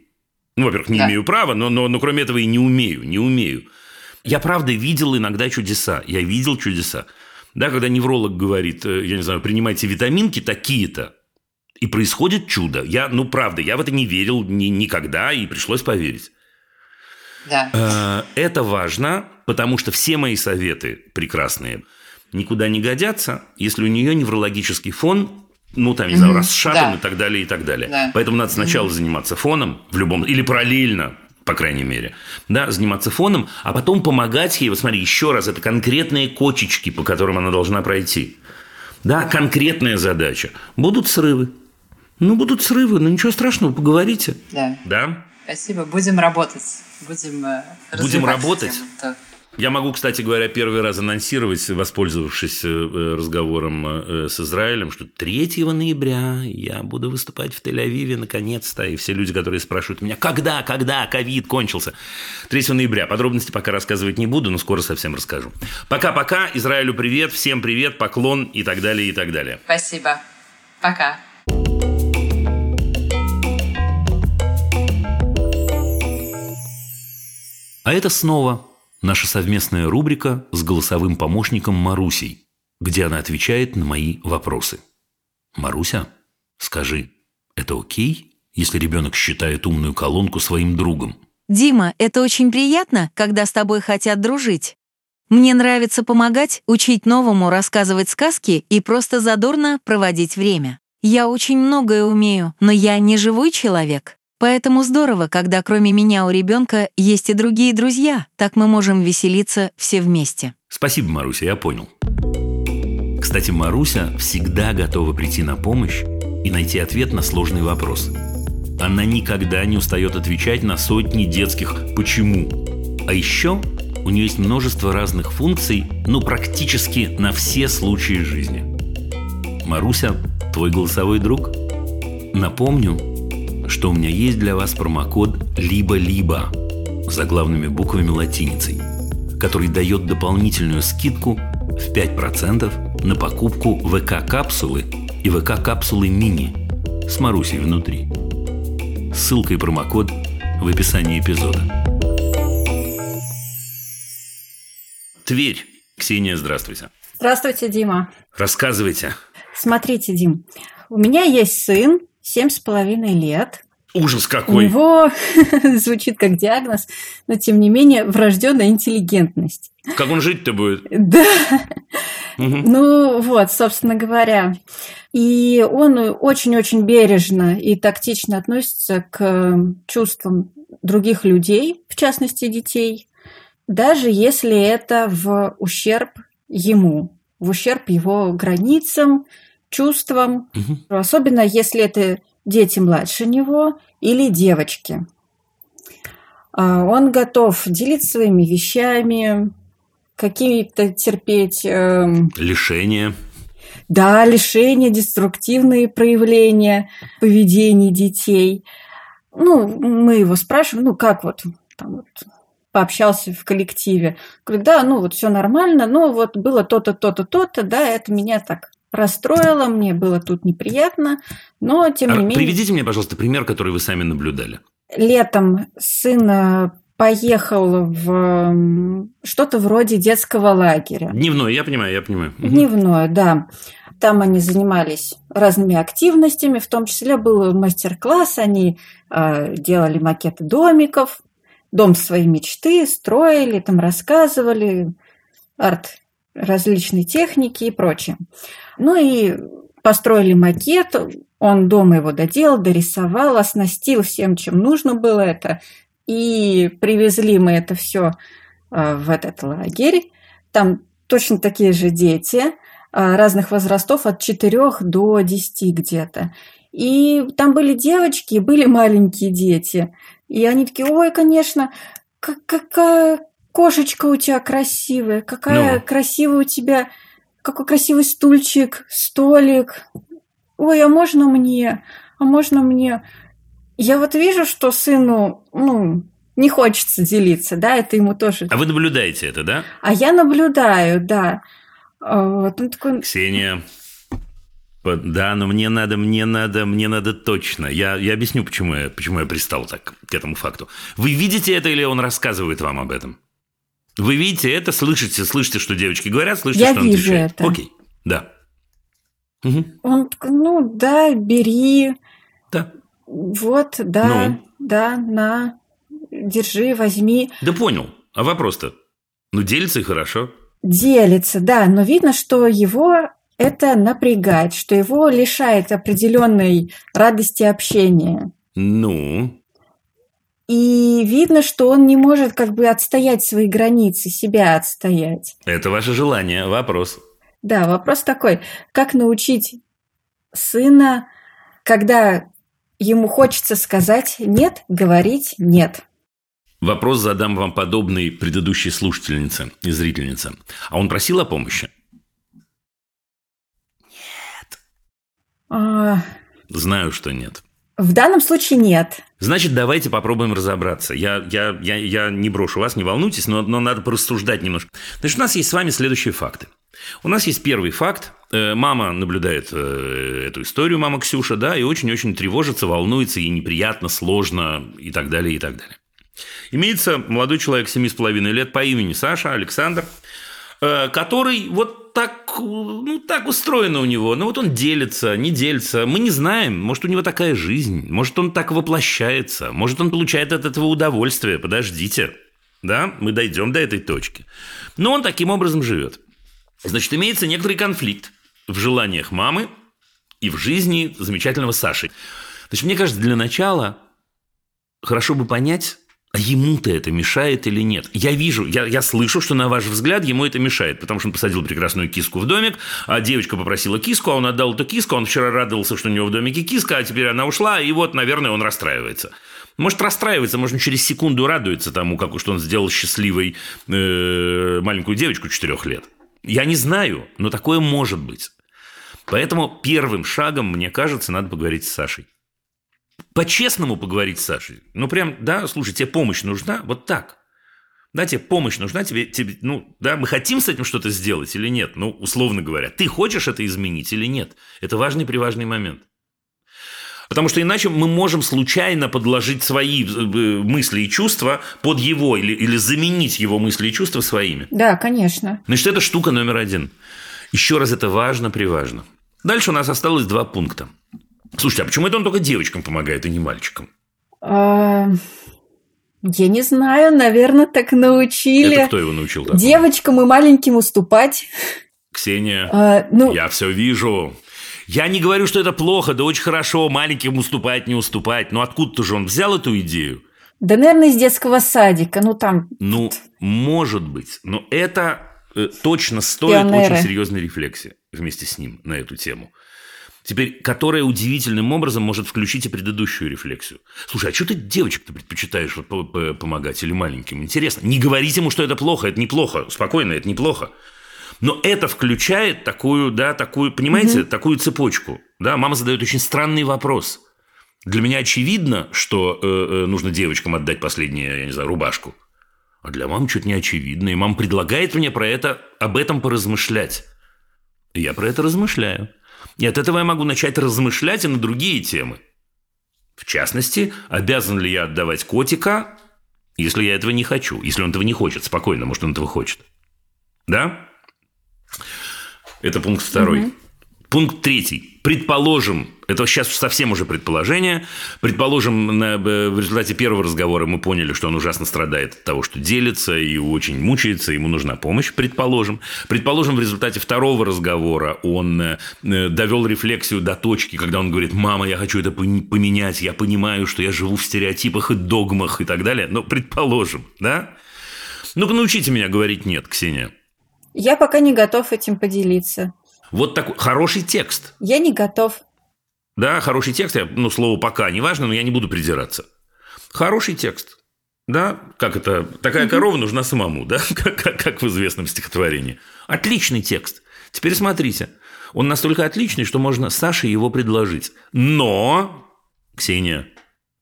Ну, во-первых, не да. имею права, но, но, но кроме этого и не умею, не умею. Я, правда, видел иногда чудеса. Я видел чудеса. Да, когда невролог говорит, э, я не знаю, принимайте витаминки такие-то, и происходит чудо. Я, ну, правда, я в это не верил ни, никогда, и пришлось поверить. Да. Э, это важно, потому что все мои советы прекрасные никуда не годятся, если у нее неврологический фон, ну, там, не знаю, расшатан да. и так далее, и так далее. Да. Поэтому надо сначала заниматься фоном в любом... Или параллельно по крайней мере, да, заниматься фоном, а потом помогать ей, вот смотри, еще раз, это конкретные кочечки, по которым она должна пройти. Да, конкретная задача. Будут срывы. Ну, будут срывы, но ничего страшного, поговорите. Да. Да? Спасибо. Будем работать. Будем, э, Будем работать? тему. Я могу, кстати говоря, первый раз анонсировать, воспользовавшись э, разговором э, с Израилем, что 3 ноября я буду выступать в Тель-Авиве наконец-то. И все люди, которые спрашивают меня, когда, когда ковид кончился? 3 ноября. Подробности пока рассказывать не буду, но скоро совсем расскажу. Пока-пока. Израилю привет, всем привет, поклон и так далее, и так далее. Спасибо. Пока. А это снова наша совместная рубрика с голосовым помощником Марусей, где она отвечает на мои вопросы. Маруся, скажи, это окей, если ребенок считает умную колонку своим другом? Дима, это очень приятно, когда с тобой хотят дружить. Мне нравится помогать, учить новому, рассказывать сказки и просто задорно проводить время. Я очень многое умею, но я не живой человек. Поэтому здорово, когда кроме меня у ребенка есть и другие друзья, так мы можем веселиться все вместе. Спасибо, Маруся, я понял. Кстати, Маруся всегда готова прийти на помощь и найти ответ на сложный вопрос. Она никогда не устает отвечать на сотни детских «почему?». А еще у нее есть множество разных функций, ну, практически на все случаи жизни. Маруся, твой голосовой друг? Напомню, что у меня есть для вас промокод «Либо-либо» заглавными буквами латиницей, который дает дополнительную скидку в 5% на покупку ВК-капсулы и ВК-капсулы мини с Марусей внутри. Ссылка и промокод в описании эпизода. Тверь. Ксения, здравствуйте. Здравствуйте, Дима. Рассказывайте. Смотрите, Дим, у меня есть сын, семь с половиной лет. Ужас У какой. него звучит как диагноз, но тем не менее врожденная интеллигентность. Как он жить-то будет? Да. Ну вот, собственно говоря. И он очень-очень бережно и тактично относится к чувствам других людей, в частности детей, даже если это в ущерб ему, в ущерб его границам, чувствам, Мгм. особенно если это дети младше него или девочки. А, Он готов делиться своими вещами, какие-то терпеть, эм, Лишение. да, лишения, деструктивные проявления поведения детей. Ну, мы его спрашиваем, ну, как вот, там вот, пообщался в коллективе. Говорю, да, ну, вот все нормально, но вот было то-то, то-то, то-то, да, это меня так расстроило, мне было тут неприятно, но, тем А не менее... Приведите мне, пожалуйста, пример, который вы сами наблюдали. летом сын э, поехал в что-то вроде детского лагеря. Дневной, я понимаю, я понимаю. Дневное, да. Там они занимались разными активностями, в том числе был мастер-класс, они э, делали макеты домиков, дом своей мечты, строили, там рассказывали, арт различной техники и прочее. Ну и построили макет, он дома его доделал, дорисовал, оснастил всем, чем нужно было это. И привезли мы это все в этот лагерь. Там точно такие же дети а, разных возрастов, от 4 до 10 где-то. И там были девочки, были маленькие дети. И они такие, ой, конечно, как- какая кошечка у тебя красивая, какая Ну. красивая у тебя, какой красивый стульчик, столик. Ой, а можно мне? А можно мне? Я вот вижу, что сыну, ну, не хочется делиться, да, это ему тоже. А вы наблюдаете это, да? А я наблюдаю, да. А, Вот он такой, Ксения. Да, но мне надо, мне надо, мне надо точно. Я, я объясню, почему я, почему я пристал так к этому факту. Вы видите это или он рассказывает вам об этом? Вы видите это, слышите, слышите, что девочки говорят, слышите, Я что он вижу отвечает. это. Окей, да. Мгм, он ну да, бери, Да. вот, да, Ну? да, на, держи, возьми. Да понял. А вопрос-то? Ну, делится и хорошо. Делится, да, но видно, что его это напрягает, что его лишает определенной радости общения. Ну, И видно, что он не может как бы отстоять свои границы, себя отстоять. это ваше желание. Вопрос. Да, вопрос такой. Как научить сына, когда ему хочется сказать «нет», говорить «нет»? Вопрос задам вам подобный предыдущей слушательнице и зрительнице. А он просил о помощи? А, Знаю, что нет. В данном случае нет. Значит, давайте попробуем разобраться. Я, я, я, я не брошу вас, не волнуйтесь, но, но надо порассуждать немножко. Значит, у нас есть с вами следующие факты. У нас есть первый факт. Э, Мама наблюдает э, эту историю, мама Ксюша, да, и очень-очень тревожится, волнуется, ей неприятно, сложно и так далее, и так далее. Имеется молодой человек 7,5 лет по имени Саша Александр, э, который вот так, ну, так устроено у него. Ну, вот он делится, не делится. Мы не знаем. Может, у него такая жизнь. Может, он так воплощается. Может, он получает от этого удовольствие. Подождите. Да, мы дойдем до этой точки. Но он таким образом живет. Значит, имеется некоторый конфликт в желаниях мамы и в жизни замечательного Саши. Значит, мне кажется, для начала хорошо бы понять, а ему-то это мешает или нет? Я вижу, я, я слышу, что на ваш взгляд ему это мешает, потому что он посадил прекрасную киску в домик, а девочка попросила киску, а он отдал эту киску, он вчера радовался, что у него в домике киска, а теперь она ушла, и вот, наверное, он расстраивается. Может, расстраивается, может, через секунду радуется тому, как что он сделал счастливой э, маленькую девочку четырех лет. Я не знаю, но такое может быть. Поэтому первым шагом, мне кажется, надо поговорить с Сашей. По-честному поговорить с Сашей. Ну, прям, да, слушай, тебе помощь нужна? Вот так. Да, тебе помощь нужна, тебе, тебе, ну, да, мы хотим с этим что-то сделать или нет? Ну, условно говоря, ты хочешь это изменить или нет? Это важный приважный момент. Потому что иначе мы можем случайно подложить свои э, мысли и чувства под его или, или заменить его мысли и чувства своими. Да, конечно. Значит, это штука номер один. Еще раз, это важно, приважно. Дальше у нас осталось два пункта. Слушайте, а почему это он только девочкам помогает, а не мальчикам? А, Я не знаю, наверное, так научили. Это кто его научил такому? Девочкам и маленьким уступать. Ксения, А, ну, я все вижу. Я не говорю, что это плохо, да очень хорошо, маленьким уступать, не уступать. Но откуда-то же он взял эту идею? да, наверное, из детского садика. Ну, там, Ну, может быть. Но это э, точно стоит Пионеры. очень серьезной рефлексии вместе с ним на эту тему. Теперь, которая удивительным образом может включить и предыдущую рефлексию. Слушай, а что ты девочек-то предпочитаешь вот помогать или маленьким? Интересно. Не говорите ему, что это плохо, это неплохо. Спокойно, это неплохо. Но это включает такую, да, такую, понимаете, такую цепочку. Да, мама задает очень странный вопрос. Для меня очевидно, что э, э, нужно девочкам отдать последнюю, я не знаю, рубашку. А для мамы что-то не очевидно. И мама предлагает мне про это, об этом поразмышлять. И я про это размышляю. И от этого я могу начать размышлять и на другие темы. В частности, обязан ли я отдавать котика, если я этого не хочу, если он этого не хочет, спокойно, может, он этого хочет. Да? Это пункт второй. Пункт третий. Предположим, это сейчас совсем уже предположение, предположим, на- э, в результате первого разговора мы поняли, что он ужасно страдает от того, что делится и очень мучается, ему нужна помощь, предположим. Предположим, в результате второго разговора он э, э, довел рефлексию до точки, когда он говорит, мама, я хочу это поменять, я понимаю, что я живу в стереотипах и догмах и так далее. Но предположим, да? Ну-ка научите меня говорить «нет», Ксения. я пока не готов этим поделиться. Вот такой хороший текст. Я не готов. Да, хороший текст, я, ну, слово «пока» не важно, но я не буду придираться. Хороший текст. Да, как это, такая корова нужна самому, да, как, как- как в известном стихотворении. Отличный текст. Теперь смотрите, он настолько отличный, что можно Саше его предложить. Но, Ксения,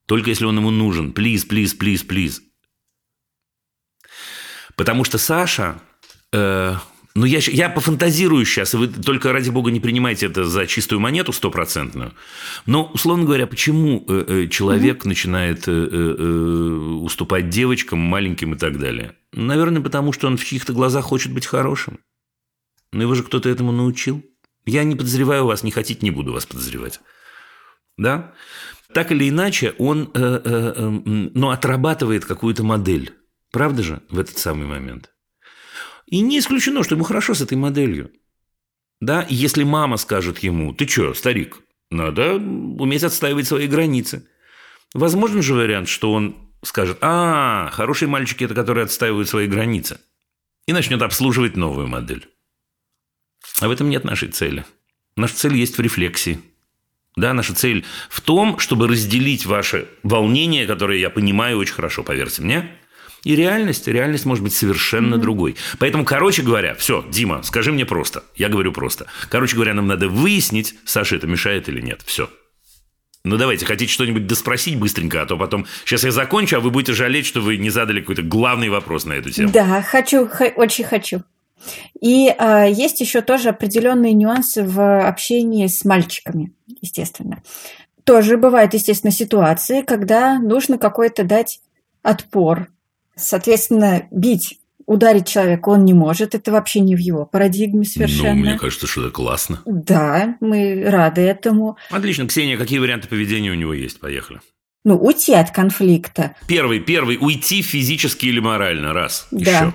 только если он ему нужен. Плиз, плиз, плиз, плиз. Потому что Саша, э, ну я, я пофантазирую сейчас, вы только ради бога не принимайте это за чистую монету стопроцентную. Но, условно говоря, почему э, э, человек начинает э, уступать девочкам, маленьким и так далее? Наверное, потому что он в чьих-то глазах хочет быть хорошим. Но его же кто-то этому научил. Я не подозреваю вас, не хотите, не буду вас подозревать. Да? Так или иначе, он ну, отрабатывает какую-то модель. Правда же в этот самый момент? И не исключено, что ему хорошо с этой моделью. Да, если мама скажет ему, ты что, старик, надо уметь отстаивать свои границы. Возможен же вариант, что он скажет, а, хорошие мальчики – это которые отстаивают свои границы. И начнет обслуживать новую модель. А в этом нет нашей цели. Наша цель есть в рефлексии. Да, наша цель в том, чтобы разделить ваше волнение, которое я понимаю очень хорошо, поверьте мне, и реальность. Реальность может быть совершенно mm-hmm. другой. Поэтому, короче говоря, все, Дима, скажи мне просто. Я говорю просто. Короче говоря, нам надо выяснить, Саше это мешает или нет. Все. Ну, давайте, хотите что-нибудь доспросить быстренько, а то потом... Сейчас я закончу, а вы будете жалеть, что вы не задали какой-то главный вопрос на эту тему. Да, хочу, х- очень хочу. И э, есть еще тоже определенные нюансы в общении с мальчиками, естественно. Тоже бывают, естественно, ситуации, когда нужно какой-то дать отпор. Соответственно, бить ударить человека он не может, это вообще не в его парадигме совершенно. Ну, мне кажется, что это классно. Да, мы рады этому. Отлично. Ксения, какие варианты поведения у него есть? Поехали. Ну, уйти от конфликта. Первый, первый, уйти физически или морально, раз. Да. Еще.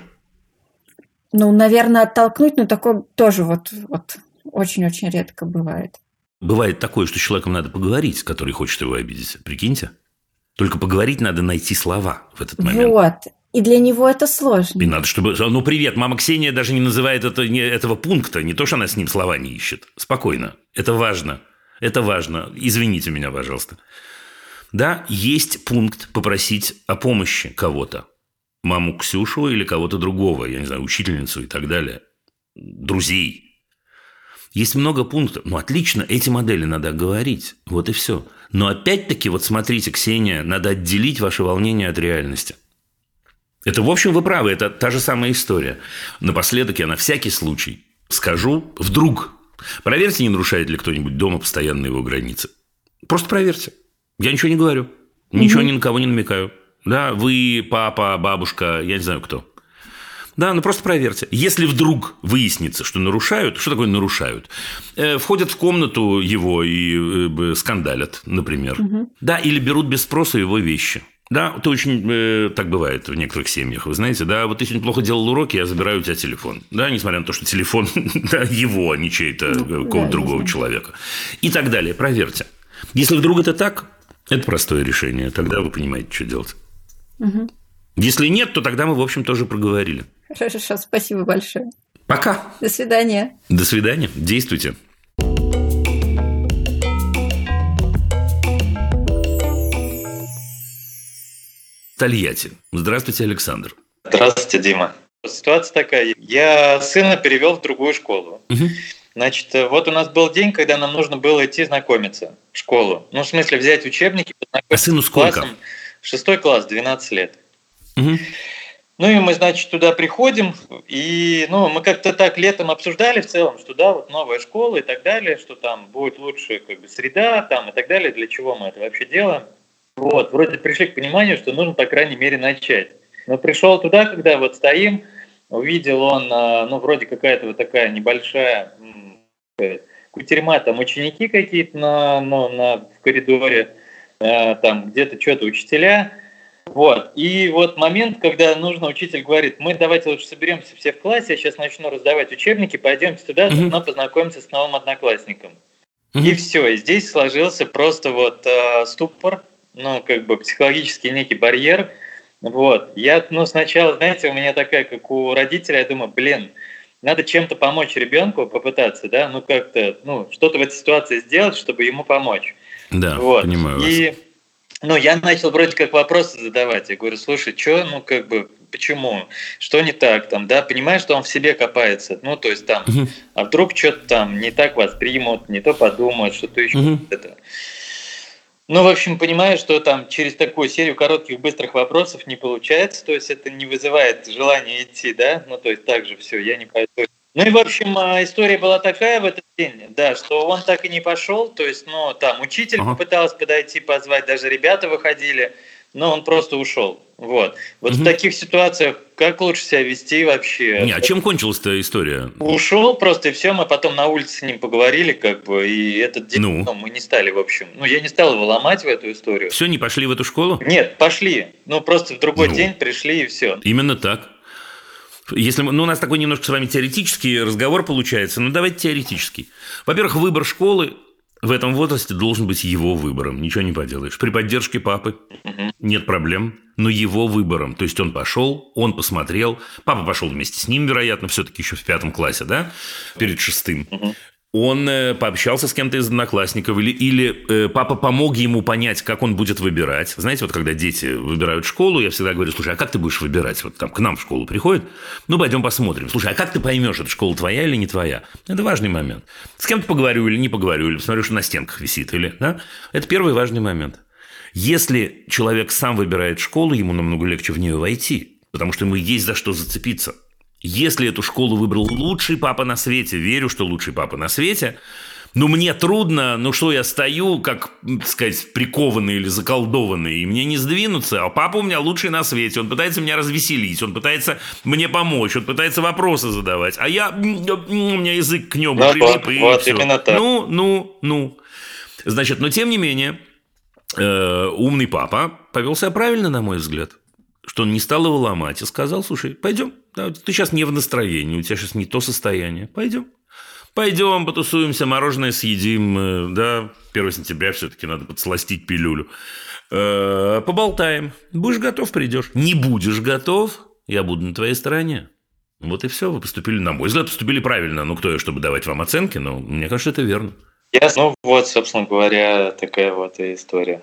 Ну, наверное, оттолкнуть, но такое тоже вот, вот очень-очень редко бывает. Бывает такое, что с человеком надо поговорить, который хочет его обидеть. Прикиньте. Только поговорить надо найти слова в этот момент. Вот. И для него это сложно. И надо, чтобы... Ну, привет, мама Ксения даже не называет это, не, этого пункта. Не то, что она с ним слова не ищет. Спокойно. Это важно. Это важно. Извините меня, пожалуйста. Да, есть пункт попросить о помощи кого-то. Маму Ксюшу или кого-то другого, я не знаю, учительницу и так далее. Друзей. Есть много пунктов. Ну, отлично, эти модели надо говорить. Вот и все. Но опять-таки, вот смотрите, Ксения, надо отделить ваше волнение от реальности. Это, в общем, вы правы, это та же самая история. Напоследок я на всякий случай скажу, вдруг, проверьте, не нарушает ли кто-нибудь дома постоянно его границы. Просто проверьте. Я ничего не говорю. Ничего ни на кого не намекаю. Да, вы, папа, бабушка, я не знаю кто. Да, ну просто проверьте. Если вдруг выяснится, что нарушают, что такое нарушают? Э, входят в комнату его и э, скандалят, например. Угу. Да, или берут без спроса его вещи. Да, это очень э, так бывает в некоторых семьях, вы знаете, да, вот ты сегодня плохо делал уроки, я забираю у тебя телефон, да, несмотря на то, что телефон да, его, а не чей-то, ну, какого-то да, другого человека. И так далее, проверьте. Если вдруг это так, это простое решение, тогда вы понимаете, что делать. Угу. Если нет, то тогда мы, в общем, тоже проговорили. Хорошо, спасибо большое. Пока. До свидания. До свидания. Действуйте. Тольятти. Здравствуйте, Александр. Здравствуйте, Дима. Ситуация такая. Я сына перевел в другую школу. Угу. Значит, вот у нас был день, когда нам нужно было идти знакомиться в школу. Ну, в смысле, взять учебники, а сыну сколько? Классом. Шестой класс, 12 лет. Ну и мы, значит, туда приходим, и ну, мы как-то так летом обсуждали в целом, что да, вот новая школа и так далее, что там будет лучше как бы среда там и так далее, для чего мы это вообще делаем. Вот, вроде пришли к пониманию, что нужно, по крайней мере, начать. Но пришел туда, когда вот стоим, увидел он, а, ну, вроде какая-то вот такая небольшая кутерьма, там ученики какие-то на, ну, на, в коридоре, а, там где-то что-то учителя. Вот. И вот момент, когда нужно, учитель говорит, мы давайте лучше соберемся все в классе, я сейчас начну раздавать учебники, пойдемте туда, заодно познакомимся с новым одноклассником. И все, и здесь сложился просто вот э, ступор, ну, как бы психологический некий барьер. Вот. Я, ну, сначала, знаете, у меня такая, как у родителя, я думаю, блин, надо чем-то помочь ребенку, попытаться, да, ну, как-то, ну, что-то в этой ситуации сделать, чтобы ему помочь. Да, вот. понимаю И, ну, я начал вроде как вопросы задавать. Я говорю, слушай, что, ну, как бы, почему? Что не так там, да? Понимаешь, что он в себе копается. Ну, то есть там, а вдруг что-то там не так воспримут, не то подумают, что-то еще. Это. Ну, в общем, понимаю, что там через такую серию коротких, быстрых вопросов не получается, то есть это не вызывает желания идти, да, ну, то есть так же все, я не пойду. Ну и, в общем, а, история была такая в этот день, да, что он так и не пошел, то есть, ну, там учитель ага. попытался подойти, позвать, даже ребята выходили, но он просто ушел. Вот. Вот угу. в таких ситуациях как лучше себя вести вообще? Не, а чем кончилась-то история? Ушел просто и все, мы потом на улице с ним поговорили, как бы, и этот день ну. ну, мы не стали, в общем, ну, я не стал его ломать в эту историю. Все, не пошли в эту школу? Нет, пошли. Ну, просто в другой ну. день пришли и все. Именно так. Если мы, ну, у нас такой немножко с вами теоретический разговор получается, ну давайте теоретический. Во-первых, выбор школы в этом возрасте должен быть его выбором. Ничего не поделаешь. При поддержке папы нет проблем, но его выбором. То есть он пошел, он посмотрел, папа пошел вместе с ним, вероятно, все-таки еще в пятом классе, да, перед шестым он э, пообщался с кем-то из одноклассников, или, или э, папа помог ему понять, как он будет выбирать. Знаете, вот когда дети выбирают школу, я всегда говорю, слушай, а как ты будешь выбирать? Вот там к нам в школу приходит, ну, пойдем посмотрим. Слушай, а как ты поймешь, эта школа твоя или не твоя? Это важный момент. С кем-то поговорю или не поговорю, или посмотрю, что на стенках висит, или, да? Это первый важный момент. Если человек сам выбирает школу, ему намного легче в нее войти, потому что ему есть за что зацепиться – если эту школу выбрал лучший папа на свете, верю, что лучший папа на свете, но мне трудно, ну что я стою, как, так сказать, прикованный или заколдованный, и мне не сдвинуться, а папа у меня лучший на свете, он пытается меня развеселить, он пытается мне помочь, он пытается вопросы задавать, а я, у меня язык к нему Ну, прилип, вот, и вот, всё. именно так. Ну, ну, ну. Значит, но тем не менее, э, умный папа повел себя правильно, на мой взгляд, что он не стал его ломать и сказал, слушай, пойдем, ты сейчас не в настроении, у тебя сейчас не то состояние, пойдем. Пойдем, потусуемся, мороженое съедим, э, да, 1 сентября все-таки надо подсластить пилюлю. Э, Поболтаем. Будешь готов, придешь. Не будешь готов, я буду на твоей стороне. Вот и все. Вы поступили, на мой взгляд, поступили правильно. Ну, кто я, чтобы давать вам оценки, но мне кажется, это верно. Ясно. Ну вот, собственно говоря, такая вот и история.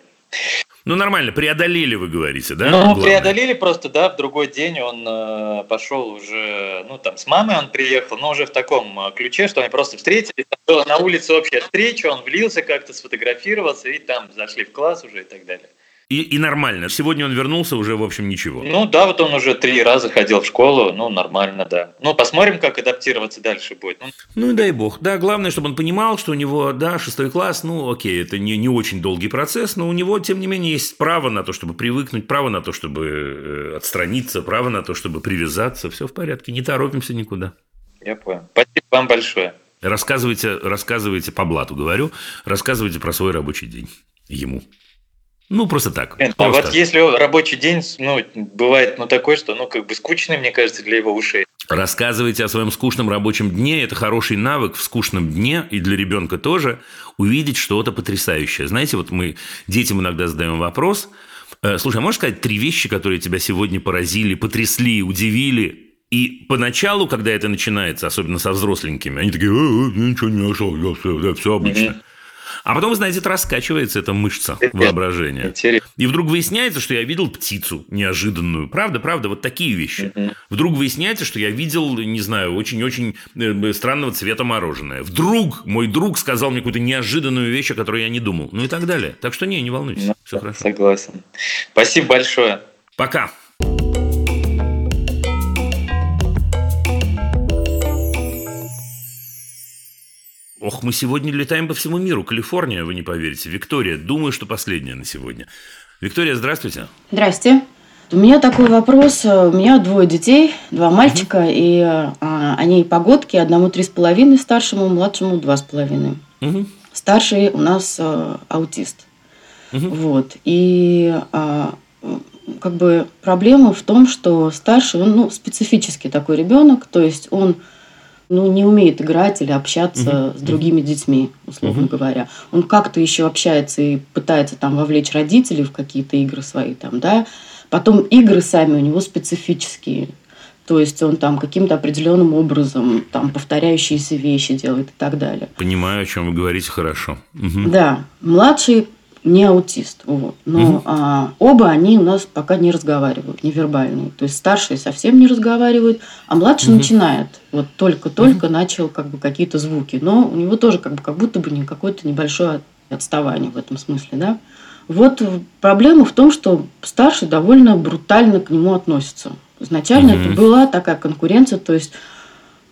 Ну, нормально, преодолели, вы говорите, да? ну, Главное. преодолели просто, да, в другой день он э, пошел уже, ну, там, с мамой он приехал, но уже в таком э, ключе, что они просто встретились, там была на улице общая встреча, он влился как-то, сфотографировался, и там зашли в класс уже и так далее. И, и нормально. Сегодня он вернулся, уже, в общем, ничего. Ну, да, вот он уже три раза ходил в школу, ну, нормально, да. Ну, посмотрим, как адаптироваться дальше будет. Ну, Ну и дай бог. Да, главное, чтобы он понимал, что у него, да, шестой класс, ну окей, это не, не очень долгий процесс, но у него, тем не менее, есть право на то, чтобы привыкнуть, право на то, чтобы э, отстраниться, право на то, чтобы привязаться. Все в порядке, не торопимся никуда. я понял. Спасибо вам большое. Рассказывайте, рассказывайте по блату, говорю, рассказывайте про свой рабочий день ему. Ну, просто так. Блин, а Просто. вот если рабочий день, ну, бывает, ну, такой, что, ну, как бы скучный, мне кажется, для его ушей. Рассказывайте о своем скучном рабочем дне. Это хороший навык в скучном дне и для ребенка тоже увидеть что-то потрясающее. Знаете, вот мы детям иногда задаем вопрос. э, Слушай, а можешь сказать три вещи, которые тебя сегодня поразили, потрясли, удивили? И поначалу, когда это начинается, особенно со взросленькими, они такие, «Э, э, ничего не нашел, все, все обычно. А потом, знаете, это раскачивается эта мышца воображения. Интересно. И вдруг выясняется, что я видел птицу неожиданную. Правда, правда, вот такие вещи. Вдруг выясняется, что я видел, не знаю, очень-очень э, странного цвета мороженое. Вдруг мой друг сказал мне какую-то неожиданную вещь, о которой я не думал. Ну и так далее. Так что не, не волнуйтесь. Ну, Все хорошо. Согласен. Спасибо большое. Пока. Ох, мы сегодня летаем по всему миру. Калифорния, вы не поверите. Виктория, думаю, что последняя на сегодня. Виктория, здравствуйте. Здрасте. У меня такой вопрос. У меня двое детей, два мальчика, и а, они погодки, одному три с половиной старшему, младшему два с половиной. Старший у нас а, аутист. Мгм. Вот. И а, как бы проблема в том, что старший, он ну, специфический такой ребенок, то есть он ну, не умеет играть или общаться с другими детьми, условно Мгм. говоря. Он как-то еще общается и пытается там вовлечь родителей в какие-то игры свои там, да. Потом игры сами у него специфические. То есть он там каким-то определенным образом там повторяющиеся вещи делает и так далее. Понимаю, о чем вы говорите хорошо. Мгм. Да, младший не аутист, вот. но Мгм. а, оба они у нас пока не разговаривают, невербальные. То есть старший совсем не разговаривает, а младший Мгм. начинает. Вот только-только начал как бы какие-то звуки, но у него тоже как бы как будто бы не какое-то небольшое отставание в этом смысле, да. Вот проблема в том, что старший довольно брутально к нему относится. Изначально Мгм. это была такая конкуренция, то есть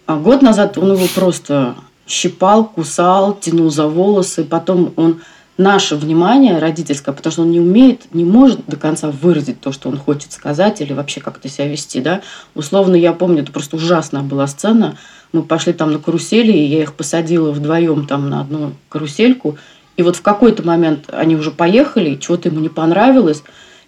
а год назад он его просто щипал, кусал, тянул за волосы. Потом он наше внимание родительское, потому что он не умеет, не может до конца выразить то, что он хочет сказать или вообще как-то себя вести. Да? Условно, я помню, это просто ужасная была сцена. Мы пошли там на карусели, и я их посадила вдвоем там на одну карусельку. И вот в какой-то момент они уже поехали, чего-то ему не понравилось.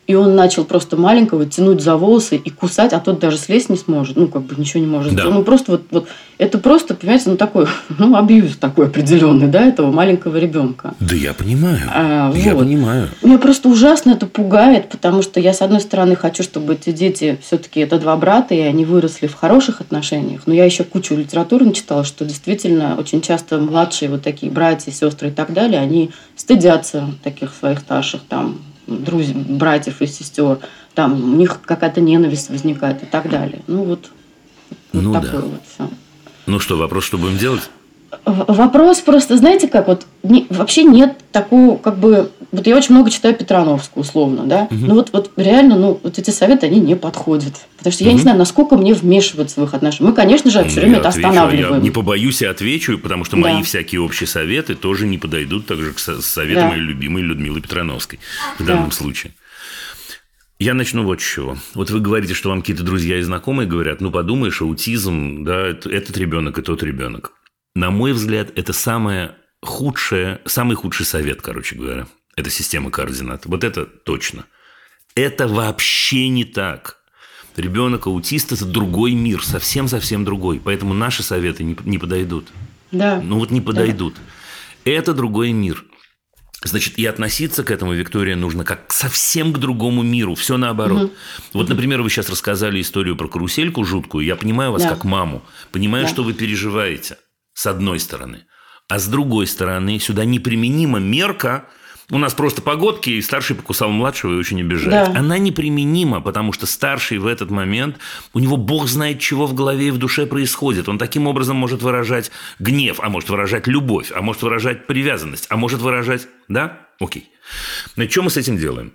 И он начал просто маленького тянуть за волосы и кусать, а тот даже слезть не сможет. Ну, как бы ничего не может. Да. Ну, просто вот, вот это просто, понимаете, ну, такой, ну, абьюз такой определенный, да, этого маленького ребенка. Да я понимаю. А, Я вот. понимаю. Меня просто ужасно это пугает, потому что я, с одной стороны, хочу, чтобы эти дети, все-таки это два брата, и они выросли в хороших отношениях, но я еще кучу литературы начитала, что действительно очень часто младшие вот такие братья, сестры и так далее, они стыдятся таких своих старших там друзей, братьев и сестер, там у них какая-то ненависть возникает и так далее. Ну вот, вот Ну да. такое вот все. Ну что, вопрос, что будем делать? Вопрос просто, знаете, как вот не- вообще нет такого, как бы, вот я очень много читаю Петрановскую, условно, да, ну вот, вот реально, ну, вот эти советы, они не подходят, потому что я не знаю, насколько мне вмешиваться в их отношения. Мы, конечно же, все время я это отвечу, останавливаем. Я не побоюсь и отвечу, потому что Да. мои всякие общие советы тоже не подойдут также к со- советам Да. моей любимой Людмилы Петрановской в Да. данном случае. Я начну вот с чего. Вот вы говорите, что вам какие-то друзья и знакомые говорят, ну, подумаешь, аутизм, да, это- этот ребенок и тот ребенок. На мой взгляд, это самое худшее, самый худший совет, короче говоря. Это система координат. Вот это точно. Это вообще не так. Ребенок аутист – это другой мир, совсем-совсем другой. Поэтому наши советы не, не подойдут. Да. Ну вот не подойдут. Это другой мир. Значит, и относиться к этому, Виктория, нужно как совсем к другому миру. Все наоборот. Вот, например, вы сейчас рассказали историю про карусельку жуткую. Я понимаю вас Да. как маму. Понимаю, Да. что вы переживаете, с одной стороны. А с другой стороны, сюда неприменима мерка. У нас просто погодки, и старший покусал младшего и очень обижает. Да. Она неприменима, потому что старший в этот момент, у него бог знает, чего в голове и в душе происходит. Он таким образом может выражать гнев, а может выражать любовь, а может выражать привязанность, а может выражать... Да? Окей. Значит, что мы с этим делаем?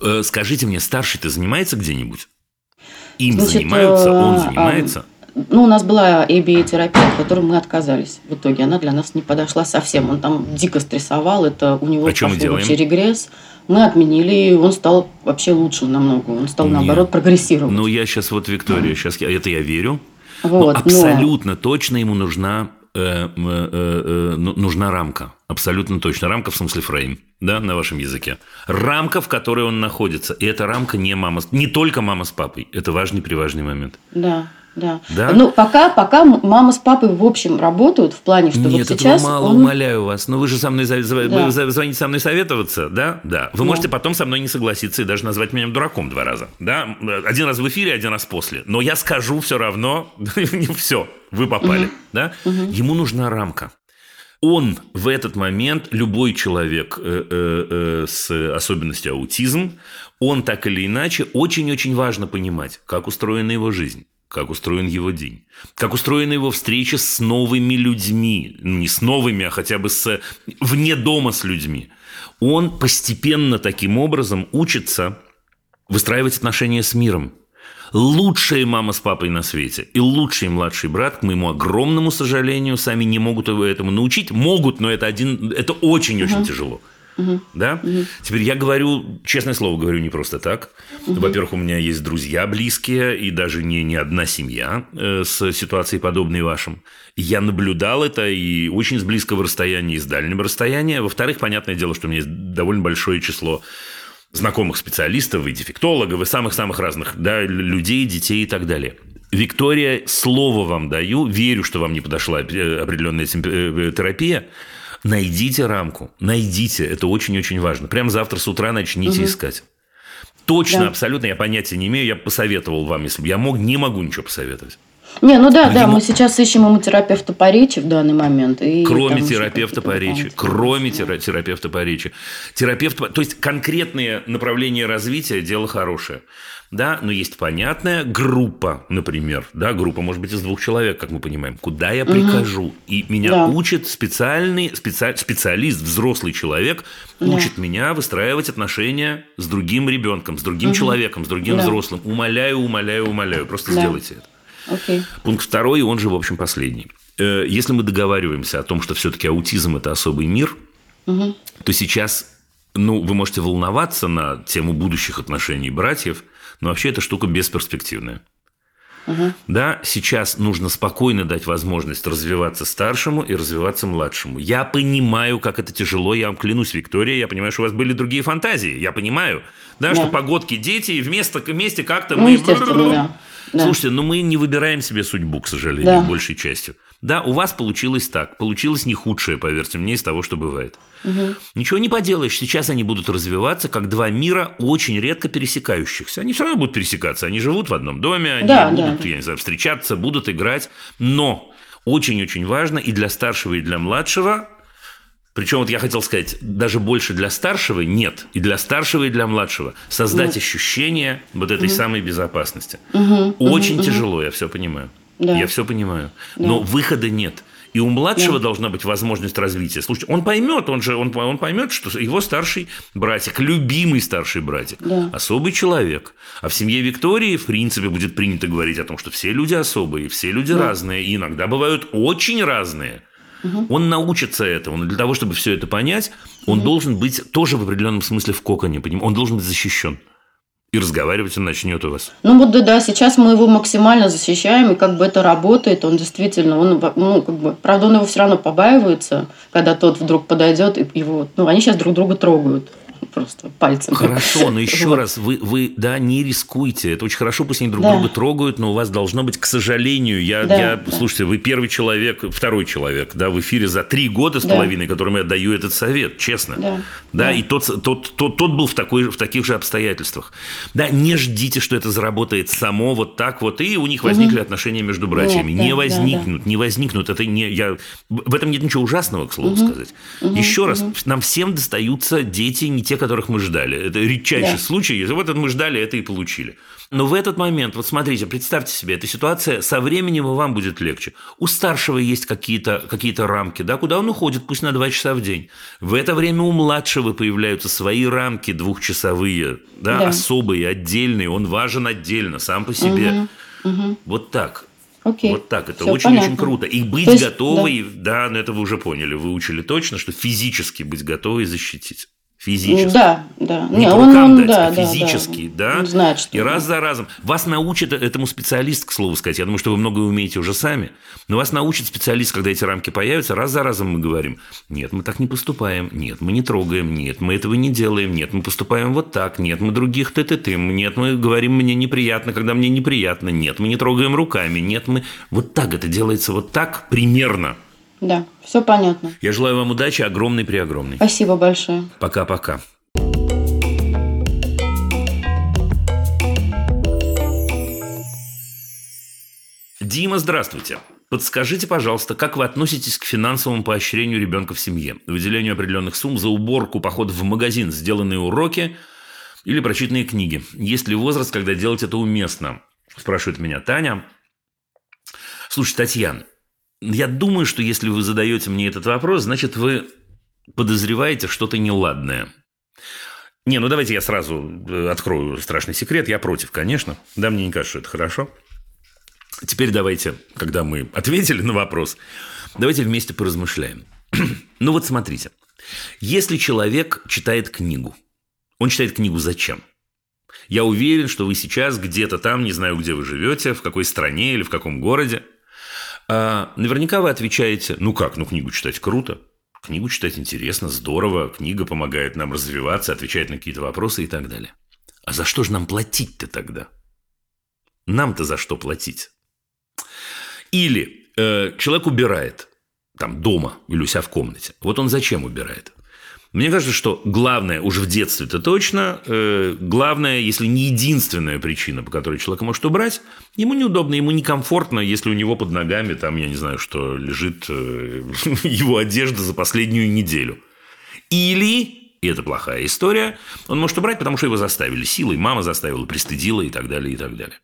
Э, Скажите мне, старший-то занимается где-нибудь? Им Значит, занимаются, он э, занимается? Ну, у нас была ABA-терапия, от которой мы отказались. В итоге она для нас не подошла совсем. Он там дико стрессовал, это у него А пошел вообще регресс. Мы отменили, и он стал вообще лучше намного. Он стал, Нет. наоборот, прогрессировать. Ну, я сейчас вот, Виктория, сейчас я, это я верю. Вот, но но- абсолютно точно ему нужна, э, э, э, ну- нужна рамка. Абсолютно точно. Рамка в смысле фрейм, да, на вашем языке. Рамка, в которой он находится. И эта рамка не мама, не только мама с папой. Это важный, приважный момент. Да, да. Да? Ну, пока, пока мама с папой, в общем, работают в плане, что Нет, вот сейчас мало, он... умоляю вас. Но вы же со мной за- за- Да. вы звоните со мной советоваться, да? Да. Вы Да. можете потом со мной не согласиться и даже назвать меня дураком два раза, да? Один раз в эфире, один раз после. Но я скажу все равно, не все, вы попали, да? Ему нужна рамка. Он в этот момент, любой человек э, э, э, с особенностью аутизм, он так или иначе, очень-очень важно понимать, как устроена его жизнь, как устроен его день, как устроена его встреча с новыми людьми, ну, не с новыми, а хотя бы с вне дома с людьми. Он постепенно таким образом учится выстраивать отношения с миром. Лучшая мама с папой на свете и лучший младший брат, к моему огромному сожалению, сами не могут его этому научить. Могут, но это один, это очень-очень тяжело. Да? Теперь я говорю, честное слово, говорю не просто так. Во-первых, у меня есть друзья близкие, и даже не, не одна семья э, с ситуацией подобной вашим. Я наблюдал это и очень с близкого расстояния, и с дальнего расстояния. Во-вторых, понятное дело, что у меня есть довольно большое число знакомых специалистов, и дефектологов, и самых-самых разных да, людей, детей и так далее. Виктория, слово вам даю, верю, что вам не подошла э, определенная темп- э, терапия. Найдите рамку, найдите, это очень-очень важно. Прямо завтра с утра начните искать. Точно, Да. абсолютно, я понятия не имею, я посоветовал вам, если бы я мог, не могу ничего посоветовать. Не, ну да, Но да, мы сейчас ищем ему терапевта по речи в данный момент. И Кроме там терапевта по речи. дополнительные Кроме терапевта по речи. Терапевт, то есть конкретные направления развития – дело хорошее. Да, но есть понятная группа, например, да, группа может быть из двух человек, как мы понимаем, куда я прихожу, и меня Да. учит специальный специа- специалист, взрослый человек, учит меня выстраивать отношения с другим ребенком, с другим человеком, с другим Да. взрослым. Умоляю, умоляю, умоляю, просто Да. сделайте это. Окей. Пункт второй, он же, в общем, последний. Э, Если мы договариваемся о том, что все-таки аутизм – это особый мир, то сейчас, ну, вы можете волноваться на тему будущих отношений братьев, но вообще эта штука бесперспективная. Угу. Да, сейчас нужно спокойно дать возможность развиваться старшему и развиваться младшему. Я понимаю, как это тяжело, я вам клянусь, Виктория, я понимаю, что у вас были другие фантазии, я понимаю, да, да. что погодки дети, и вместо, вместе как-то ну, мы... Да. Слушайте, но ну мы не выбираем себе судьбу, к сожалению, да. большей частью. Да, у вас получилось так. Получилось не худшее, поверьте мне, из того, что бывает. Угу. Ничего не поделаешь. Сейчас они будут развиваться как два мира очень редко пересекающихся. Они все равно будут пересекаться. Они живут в одном доме, они да, будут, да. я не знаю, встречаться, будут играть. Но очень-очень важно и для старшего, и для младшего причем вот я хотел сказать, даже больше для старшего нет, и для старшего, и для младшего создать угу. ощущение вот этой угу. самой безопасности. Угу. Очень угу. тяжело, я все понимаю. Да. Я все понимаю. Да. Но выхода нет. И у младшего да. должна быть возможность развития. Слушайте, он поймет, он же он, он поймет, что его старший братик, любимый старший братик, да. особый человек. А в семье Виктории, в принципе, будет принято говорить о том, что все люди особые, все люди да. разные, и иногда бывают очень разные. Угу. Он научится этому. Но для того, чтобы все это понять, он угу. должен быть тоже в определенном смысле в коконе. Он должен быть защищен и разговаривать он начнет у вас. Ну вот да, да, сейчас мы его максимально защищаем, и как бы это работает, он действительно, он, ну, как бы, правда, он его все равно побаивается, когда тот вдруг подойдет, и его, ну, они сейчас друг друга трогают просто пальцем. Хорошо, но еще вот. раз, вы, вы, да, не рискуйте. Это очень хорошо, пусть они друг да. друга трогают, но у вас должно быть, к сожалению, я, да, я да. слушайте, вы первый человек, второй человек, да, в эфире за три года с да. половиной, которому я даю этот совет, честно. Да, да, да. и тот, тот, тот, тот был в, такой, в таких же обстоятельствах. Да, не ждите, что это заработает само вот так вот, и у них возникли угу. отношения между братьями. Нет, не да, возникнут, да, да. не возникнут. Это не, я, в этом нет ничего ужасного, к слову угу. сказать. Угу. Еще раз, угу. нам всем достаются дети не те, которых мы ждали. Это редчайший да. случай. Если вот это мы ждали, это и получили. Но в этот момент, вот смотрите, представьте себе, эта ситуация, со временем и вам будет легче. У старшего есть какие-то какие рамки, да, куда он уходит, пусть на два часа в день. В это время у младшего появляются свои рамки двухчасовые, да, да. особые, отдельные. Он важен отдельно, сам по себе. Угу, угу. Вот так. Окей. Вот так. Это очень-очень круто. И быть есть, готовой, да. да, ну это вы уже поняли, выучили точно, что физически быть готовой защитить физически. Да, да. Не, Не он, он, дать, да, а физически, да. да? Он знает, и раз за разом. Вас научит этому специалист, к слову сказать. Я думаю, что вы многое умеете уже сами. Но вас научит специалист, когда эти рамки появятся. Раз за разом мы говорим, нет, мы так не поступаем, нет, мы не трогаем, нет, мы этого не делаем, нет, мы поступаем вот так, нет, мы других ты ты ты нет, мы говорим, мне неприятно, когда мне неприятно, нет, мы не трогаем руками, нет, мы... Вот так это делается, вот так примерно. Да, все понятно. Я желаю вам удачи, огромной при огромной. Спасибо большое. Пока-пока. Дима, здравствуйте. Подскажите, пожалуйста, как вы относитесь к финансовому поощрению ребенка в семье, выделению определенных сумм за уборку, поход в магазин, сделанные уроки или прочитанные книги? Есть ли возраст, когда делать это уместно? Спрашивает меня Таня. Слушай, Татьяна, я думаю, что если вы задаете мне этот вопрос, значит, вы подозреваете что-то неладное. Не, ну давайте я сразу э, открою страшный секрет. Я против, конечно. Да, мне не кажется, что это хорошо. Теперь давайте, когда мы ответили на вопрос, давайте вместе поразмышляем. ну вот смотрите. Если человек читает книгу, он читает книгу зачем? Я уверен, что вы сейчас где-то там, не знаю, где вы живете, в какой стране или в каком городе, наверняка вы отвечаете, ну как, ну книгу читать круто, книгу читать интересно, здорово, книга помогает нам развиваться, отвечает на какие-то вопросы и так далее. А за что же нам платить-то тогда? Нам-то за что платить? Или э, человек убирает там дома или у себя в комнате. Вот он зачем убирает? Мне кажется, что главное, уже в детстве это точно, э, главная, если не единственная причина, по которой человек может убрать, ему неудобно, ему некомфортно, если у него под ногами, там, я не знаю, что лежит э, его одежда за последнюю неделю. Или, и это плохая история, он может убрать, потому что его заставили силой, мама заставила, пристыдила и так далее, и так далее.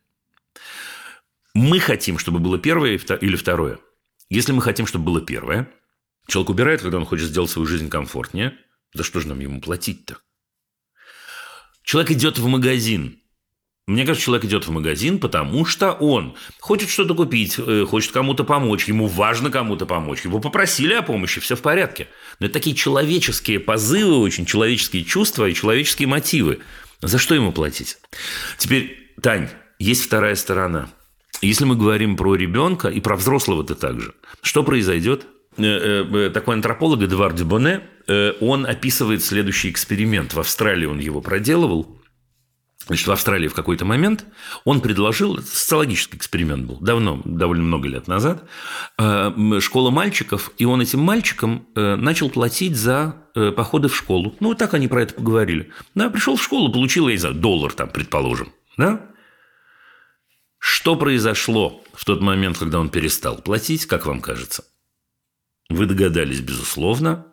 Мы хотим, чтобы было первое или второе. Если мы хотим, чтобы было первое, человек убирает, когда он хочет сделать свою жизнь комфортнее – да что же нам ему платить-то? Человек идет в магазин. Мне кажется, человек идет в магазин, потому что он хочет что-то купить, э, хочет кому-то помочь, ему важно кому-то помочь. Его попросили о помощи, все в порядке. Но это такие человеческие позывы, очень человеческие чувства и человеческие мотивы. За что ему платить? Теперь, Тань, есть вторая сторона. если мы говорим про ребенка и про взрослого-то также, что произойдет? Э, э, такой антрополог Эдуард Дюбоне, он описывает следующий эксперимент. В Австралии он его проделывал. Значит, в Австралии в какой-то момент он предложил, социологический эксперимент был, давно, довольно много лет назад, школа мальчиков, и он этим мальчикам начал платить за походы в школу. Ну, вот так они про это поговорили. Да, пришел в школу, получил, я не доллар там, предположим. Да? Что произошло в тот момент, когда он перестал платить, как вам кажется? Вы догадались, безусловно.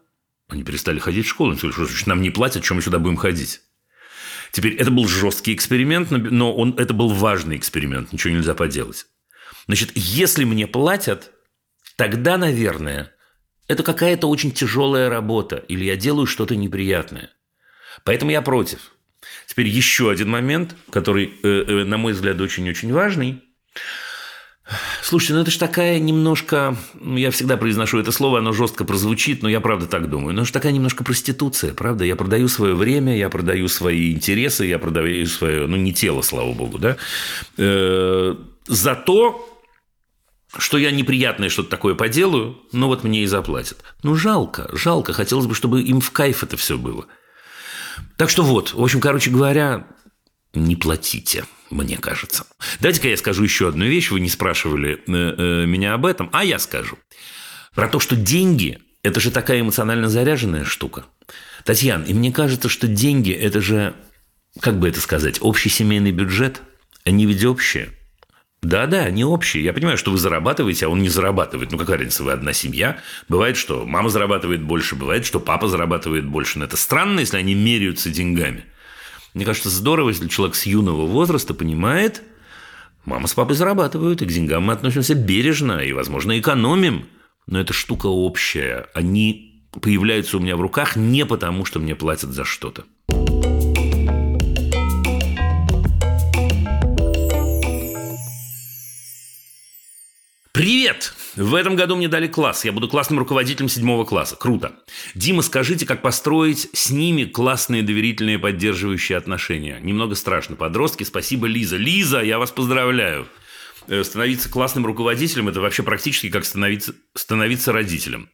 Они перестали ходить в школу. Они сказали, что нам не платят, чем мы сюда будем ходить? Теперь, это был жесткий эксперимент, но он, это был важный эксперимент, ничего нельзя поделать. Значит, если мне платят, тогда, наверное, это какая-то очень тяжелая работа, или я делаю что-то неприятное. Поэтому я против. Теперь еще один момент, который, э, э, на мой взгляд, очень-очень важный. Слушайте, ну это же такая немножко, ну я всегда произношу это слово, оно жестко прозвучит, но я правда так думаю, но это же такая немножко проституция, правда? Я продаю свое время, я продаю свои интересы, я продаю свое, ну не тело, слава богу, да, э, за то, что я неприятное что-то такое поделаю, но вот мне и заплатят. Ну жалко, жалко, хотелось бы, чтобы им в кайф это все было. Так что вот, в общем, короче говоря, не платите, мне кажется. Давайте-ка я скажу еще одну вещь. Вы не спрашивали э, э, меня об этом, а я скажу. Про то, что деньги – это же такая эмоционально заряженная штука. Татьяна, и мне кажется, что деньги – это же, как бы это сказать, общий семейный бюджет, они ведь общие – да-да, они общие. Я понимаю, что вы зарабатываете, а он не зарабатывает. Ну, какая разница, вы одна семья. Бывает, что мама зарабатывает больше, бывает, что папа зарабатывает больше. Но это странно, если они меряются деньгами. Мне кажется, здорово, если человек с юного возраста понимает, мама с папой зарабатывают, и к деньгам мы относимся бережно, и, возможно, экономим. Но это штука общая. Они появляются у меня в руках не потому, что мне платят за что-то. Привет! В этом году мне дали класс. Я буду классным руководителем седьмого класса. Круто. Дима, скажите, как построить с ними классные доверительные поддерживающие отношения? Немного страшно. Подростки, спасибо, Лиза. Лиза, я вас поздравляю. Э, становиться классным руководителем – это вообще практически как становиться, становиться родителем.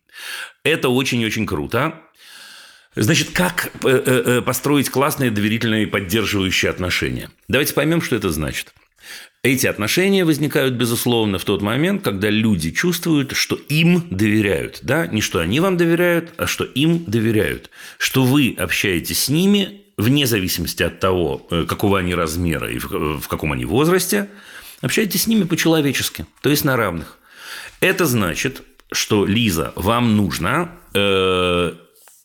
Это очень-очень круто. Значит, как э, э, построить классные доверительные поддерживающие отношения? Давайте поймем, что это значит. Эти отношения возникают, безусловно, в тот момент, когда люди чувствуют, что им доверяют. Да? Не что они вам доверяют, а что им доверяют. Что вы общаетесь с ними вне зависимости от того, э, какого они размера и в каком они возрасте, общаетесь с ними по-человечески, то есть на равных. Это значит, что, Лиза, вам нужно э,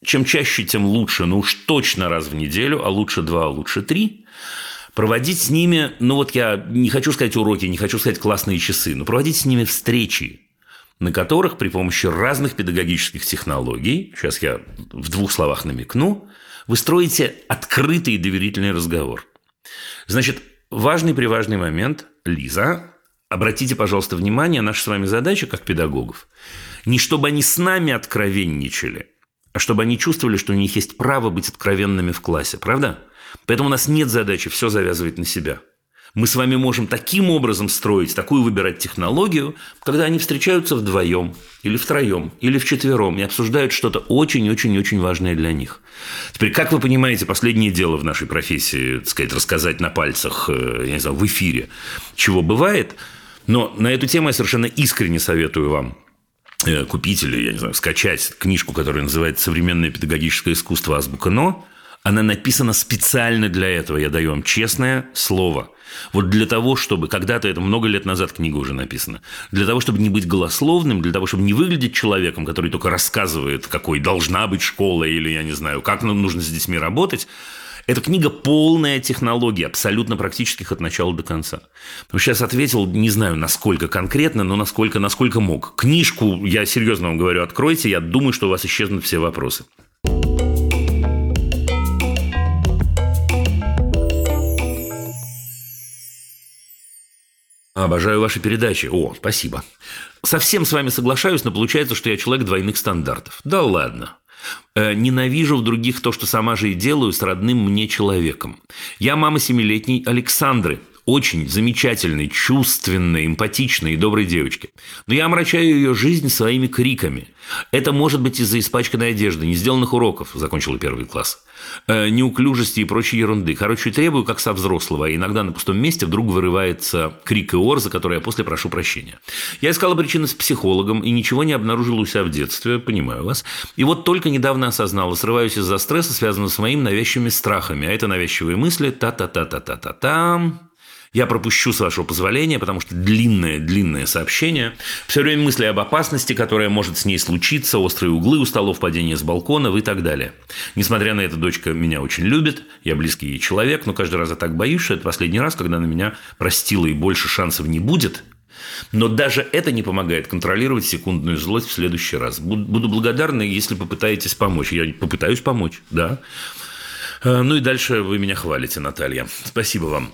чем чаще, тем лучше, ну уж точно раз в неделю, а лучше два, а лучше три, проводить с ними, ну вот я не хочу сказать уроки, не хочу сказать классные часы, но проводить с ними встречи, на которых при помощи разных педагогических технологий, сейчас я в двух словах намекну, вы строите открытый и доверительный разговор. Значит, важный-приважный момент, Лиза, обратите, пожалуйста, внимание, наша с вами задача, как педагогов, не чтобы они с нами откровенничали, а чтобы они чувствовали, что у них есть право быть откровенными в классе, правда? Поэтому у нас нет задачи все завязывать на себя. Мы с вами можем таким образом строить, такую выбирать технологию, когда они встречаются вдвоем, или втроем, или вчетвером и обсуждают что-то очень-очень-очень важное для них. Теперь, как вы понимаете, последнее дело в нашей профессии, так сказать, рассказать на пальцах, э, я не знаю, в эфире, чего бывает, но на эту тему я совершенно искренне советую вам э, купить или, я не знаю, скачать книжку, которая называется «Современное педагогическое искусство. Азбука НО», она написана специально для этого, я даю вам честное слово. Вот для того, чтобы, когда-то, это много лет назад книга уже написана, для того, чтобы не быть голословным, для того, чтобы не выглядеть человеком, который только рассказывает, какой должна быть школа или, я не знаю, как нам нужно с детьми работать, эта книга полная технология, абсолютно практических от начала до конца. Сейчас ответил, не знаю, насколько конкретно, но насколько, насколько мог. Книжку, я серьезно вам говорю, откройте, я думаю, что у вас исчезнут все вопросы. Обожаю ваши передачи. О, спасибо. Совсем с вами соглашаюсь, но получается, что я человек двойных стандартов. Да ладно. Э, ненавижу в других то, что сама же и делаю с родным мне человеком. Я мама семилетней Александры. Очень замечательной, чувственной, эмпатичной и доброй девочке. Но я омрачаю ее жизнь своими криками. Это может быть из-за испачканной одежды, не сделанных уроков, закончила первый класс, э, неуклюжести и прочей ерунды. Короче, требую, как со взрослого, а иногда на пустом месте вдруг вырывается крик и ор, за который я после прошу прощения. Я искала причины с психологом и ничего не обнаружила у себя в детстве, понимаю вас. И вот только недавно осознала, срываюсь из-за стресса, связанного с моими навязчивыми страхами. А это навязчивые мысли та-та-та-та-та-та-та. Я пропущу, с вашего позволения, потому что длинное-длинное сообщение. Все время мысли об опасности, которая может с ней случиться, острые углы у столов, падение с балконов и так далее. Несмотря на это, дочка меня очень любит, я близкий ей человек, но каждый раз я так боюсь, что это последний раз, когда на меня простила и больше шансов не будет, но даже это не помогает контролировать секундную злость в следующий раз. Буду благодарна, если попытаетесь помочь. Я попытаюсь помочь, да. Э, ну и дальше вы меня хвалите, Наталья. Спасибо вам.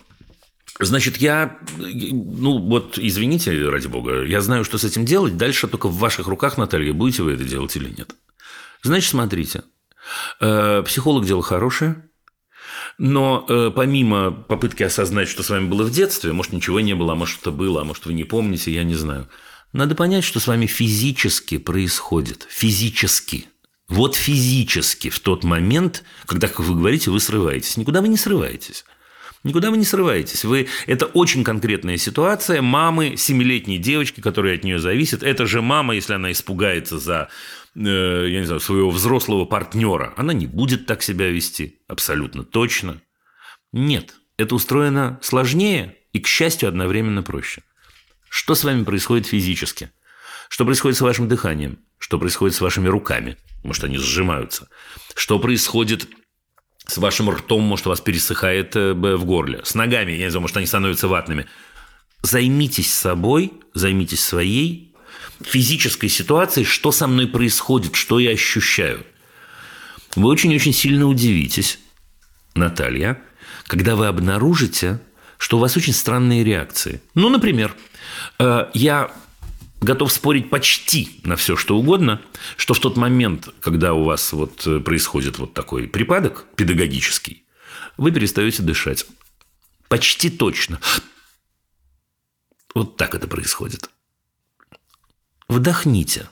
Значит, я, ну вот, извините, ради бога, я знаю, что с этим делать. Дальше только в ваших руках, Наталья, будете вы это делать или нет. Значит, смотрите, э, психолог дело хорошее, но э, помимо попытки осознать, что с вами было в детстве, может, ничего не было, а может, что-то было, а может, вы не помните, я не знаю. Надо понять, что с вами физически происходит. Физически. Вот физически в тот момент, когда, как вы говорите, вы срываетесь. Никуда вы не срываетесь. Никуда вы не срываетесь. Вы... Это очень конкретная ситуация мамы семилетней девочки, которая от нее зависит. Это же мама, если она испугается за э, я не знаю, своего взрослого партнера, она не будет так себя вести, абсолютно точно. Нет, это устроено сложнее и, к счастью, одновременно проще. Что с вами происходит физически? Что происходит с вашим дыханием? Что происходит с вашими руками? Может, они сжимаются? Что происходит с вашим ртом, может, у вас пересыхает э, в горле, с ногами, я не знаю, может, они становятся ватными. Займитесь собой, займитесь своей физической ситуацией, что со мной происходит, что я ощущаю. Вы очень-очень сильно удивитесь, Наталья, когда вы обнаружите, что у вас очень странные реакции. Ну, например, э, я готов спорить почти на все, что угодно, что в тот момент, когда у вас вот э, происходит вот такой припадок педагогический, вы перестаете дышать. Почти точно. Вот так это происходит. Вдохните.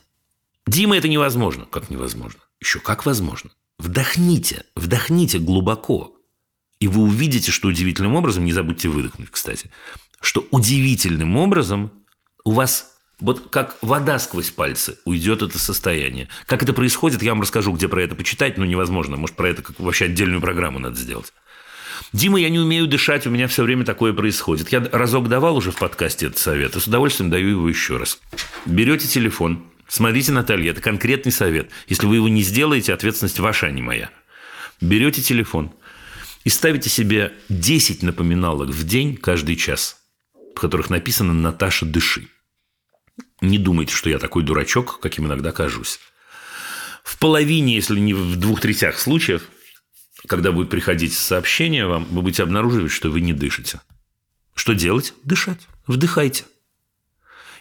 Дима, это невозможно. Как невозможно? Еще как возможно. Вдохните. Вдохните глубоко. И вы увидите, что удивительным образом, не забудьте выдохнуть, кстати, что удивительным образом у вас вот как вода сквозь пальцы уйдет это состояние. Как это происходит, я вам расскажу, где про это почитать, но невозможно. Может, про это как вообще отдельную программу надо сделать. Дима, я не умею дышать, у меня все время такое происходит. Я разок давал уже в подкасте этот совет, и с удовольствием даю его еще раз. Берете телефон, смотрите, Наталья, это конкретный совет. Если вы его не сделаете, ответственность ваша, а не моя. Берете телефон и ставите себе 10 напоминалок в день каждый час, в которых написано «Наташа, дыши». Не думайте, что я такой дурачок, каким иногда кажусь. В половине, если не в двух третях случаев, когда будет приходить сообщение вам, вы будете обнаруживать, что вы не дышите. Что делать? Дышать. Вдыхайте.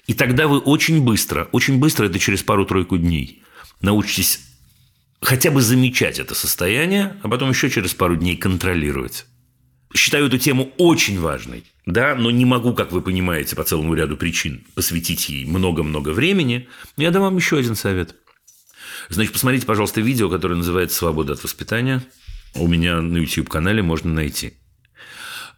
И тогда вы очень быстро, очень быстро, это через пару-тройку дней, научитесь хотя бы замечать это состояние, а потом еще через пару дней контролировать считаю эту тему очень важной, да, но не могу, как вы понимаете, по целому ряду причин посвятить ей много-много времени. Я дам вам еще один совет. Значит, посмотрите, пожалуйста, видео, которое называется «Свобода от воспитания». У меня на YouTube-канале можно найти.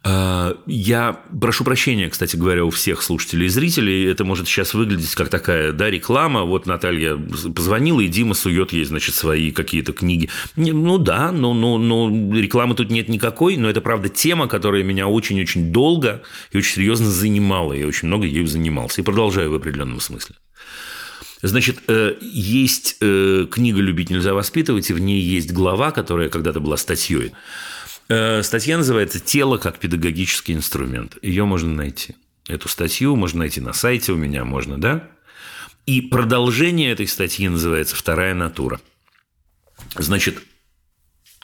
А, я прошу прощения, кстати говоря, у всех слушателей и зрителей. Это может сейчас выглядеть как такая да, реклама. Вот Наталья позвонила, и Дима сует ей, значит, свои какие-то книги. Ну да, но, но, но рекламы тут нет никакой, но это, правда, тема, которая меня очень-очень долго и очень серьезно занимала. Я очень много ею занимался и продолжаю в определенном смысле. Значит, э, есть э, книга «Любить нельзя воспитывать», и в ней есть глава, которая когда-то была статьей Э, статья называется «Тело как педагогический инструмент». Ее можно найти. Эту статью можно найти на сайте у меня, можно, да? И продолжение этой статьи называется «Вторая натура». Значит,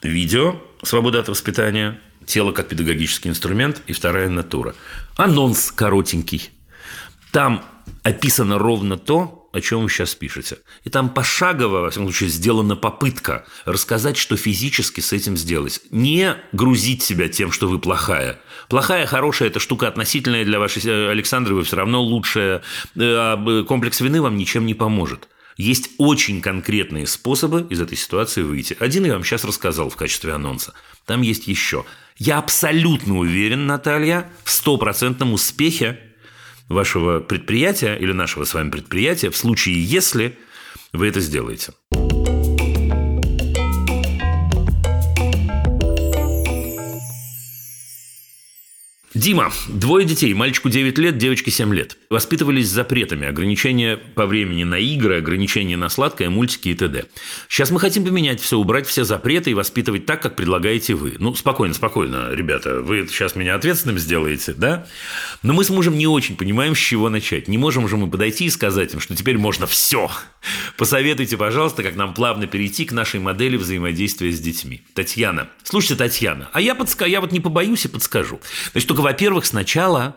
видео «Свобода от воспитания», «Тело как педагогический инструмент» и «Вторая натура». Анонс коротенький. Там описано ровно то, о чем вы сейчас пишете. И там пошагово, во всяком случае, сделана попытка рассказать, что физически с этим сделать. Не грузить себя тем, что вы плохая. Плохая, хорошая – это штука относительная для вашей э, Александры, вы все равно лучшая. Э, а комплекс вины вам ничем не поможет. Есть очень конкретные способы из этой ситуации выйти. Один я вам сейчас рассказал в качестве анонса. Там есть еще. Я абсолютно уверен, Наталья, в стопроцентном успехе вашего предприятия или нашего с вами предприятия в случае, если вы это сделаете. Дима, двое детей, мальчику 9 лет, девочке 7 лет. Воспитывались запретами, ограничения по времени на игры, ограничения на сладкое, мультики и т.д. Сейчас мы хотим поменять все, убрать все запреты и воспитывать так, как предлагаете вы. Ну, спокойно, спокойно, ребята, вы сейчас меня ответственным сделаете, да? Но мы с мужем не очень понимаем, с чего начать. Не можем же мы подойти и сказать им, что теперь можно все. Посоветуйте, пожалуйста, как нам плавно перейти к нашей модели взаимодействия с детьми. Татьяна. Слушайте, Татьяна, а я, подска... я вот не побоюсь и подскажу. Значит, только во-первых, сначала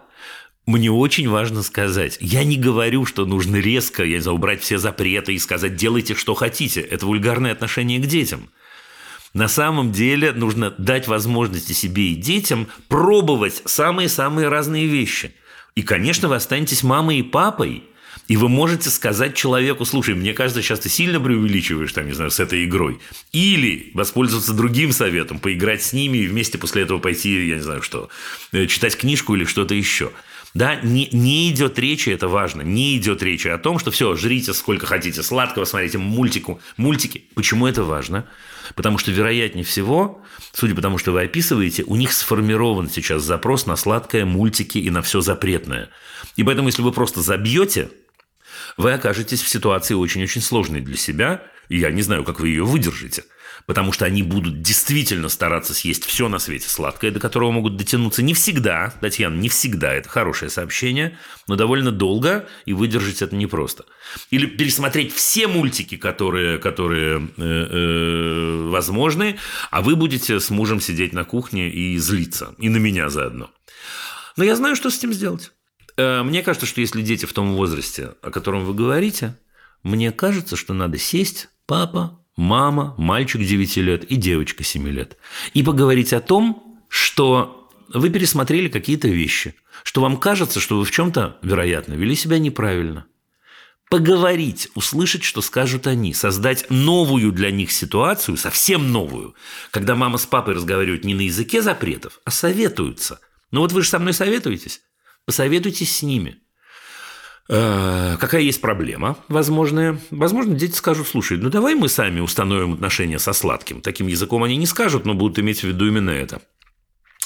мне очень важно сказать, я не говорю, что нужно резко, я не знаю, убрать все запреты и сказать, делайте, что хотите. Это вульгарное отношение к детям. На самом деле нужно дать возможности себе и детям пробовать самые-самые разные вещи. И, конечно, вы останетесь мамой и папой, и вы можете сказать человеку, слушай, мне кажется, сейчас ты сильно преувеличиваешь, там, не знаю, с этой игрой. Или воспользоваться другим советом, поиграть с ними и вместе после этого пойти, я не знаю что, э, читать книжку или что-то еще. Да, не, не идет речи, это важно, не идет речи о том, что все, жрите сколько хотите сладкого, смотрите мультику, мультики. Почему это важно? Потому что, вероятнее всего, судя по тому, что вы описываете, у них сформирован сейчас запрос на сладкое, мультики и на все запретное. И поэтому, если вы просто забьете вы окажетесь в ситуации очень-очень сложной для себя, и я не знаю, как вы ее выдержите. Потому что они будут действительно стараться съесть все на свете сладкое, до которого могут дотянуться не всегда, Татьяна, не всегда, это хорошее сообщение, но довольно долго, и выдержать это непросто. Или пересмотреть все мультики, которые, которые э, э, возможны, а вы будете с мужем сидеть на кухне и злиться, и на меня заодно. Но я знаю, что с этим сделать. Э, мне кажется, что если дети в том возрасте, о котором вы говорите, мне кажется, что надо сесть, папа, мама, мальчик 9 лет и девочка 7 лет, и поговорить о том, что вы пересмотрели какие-то вещи, что вам кажется, что вы в чем-то, вероятно, вели себя неправильно. Поговорить, услышать, что скажут они, создать новую для них ситуацию, совсем новую, когда мама с папой разговаривают не на языке запретов, а советуются. Ну вот вы же со мной советуетесь. Посоветуйтесь с ними. Э, какая есть проблема возможная? Возможно, дети скажут, слушай, ну давай мы сами установим отношения со сладким. Таким языком они не скажут, но будут иметь в виду именно это.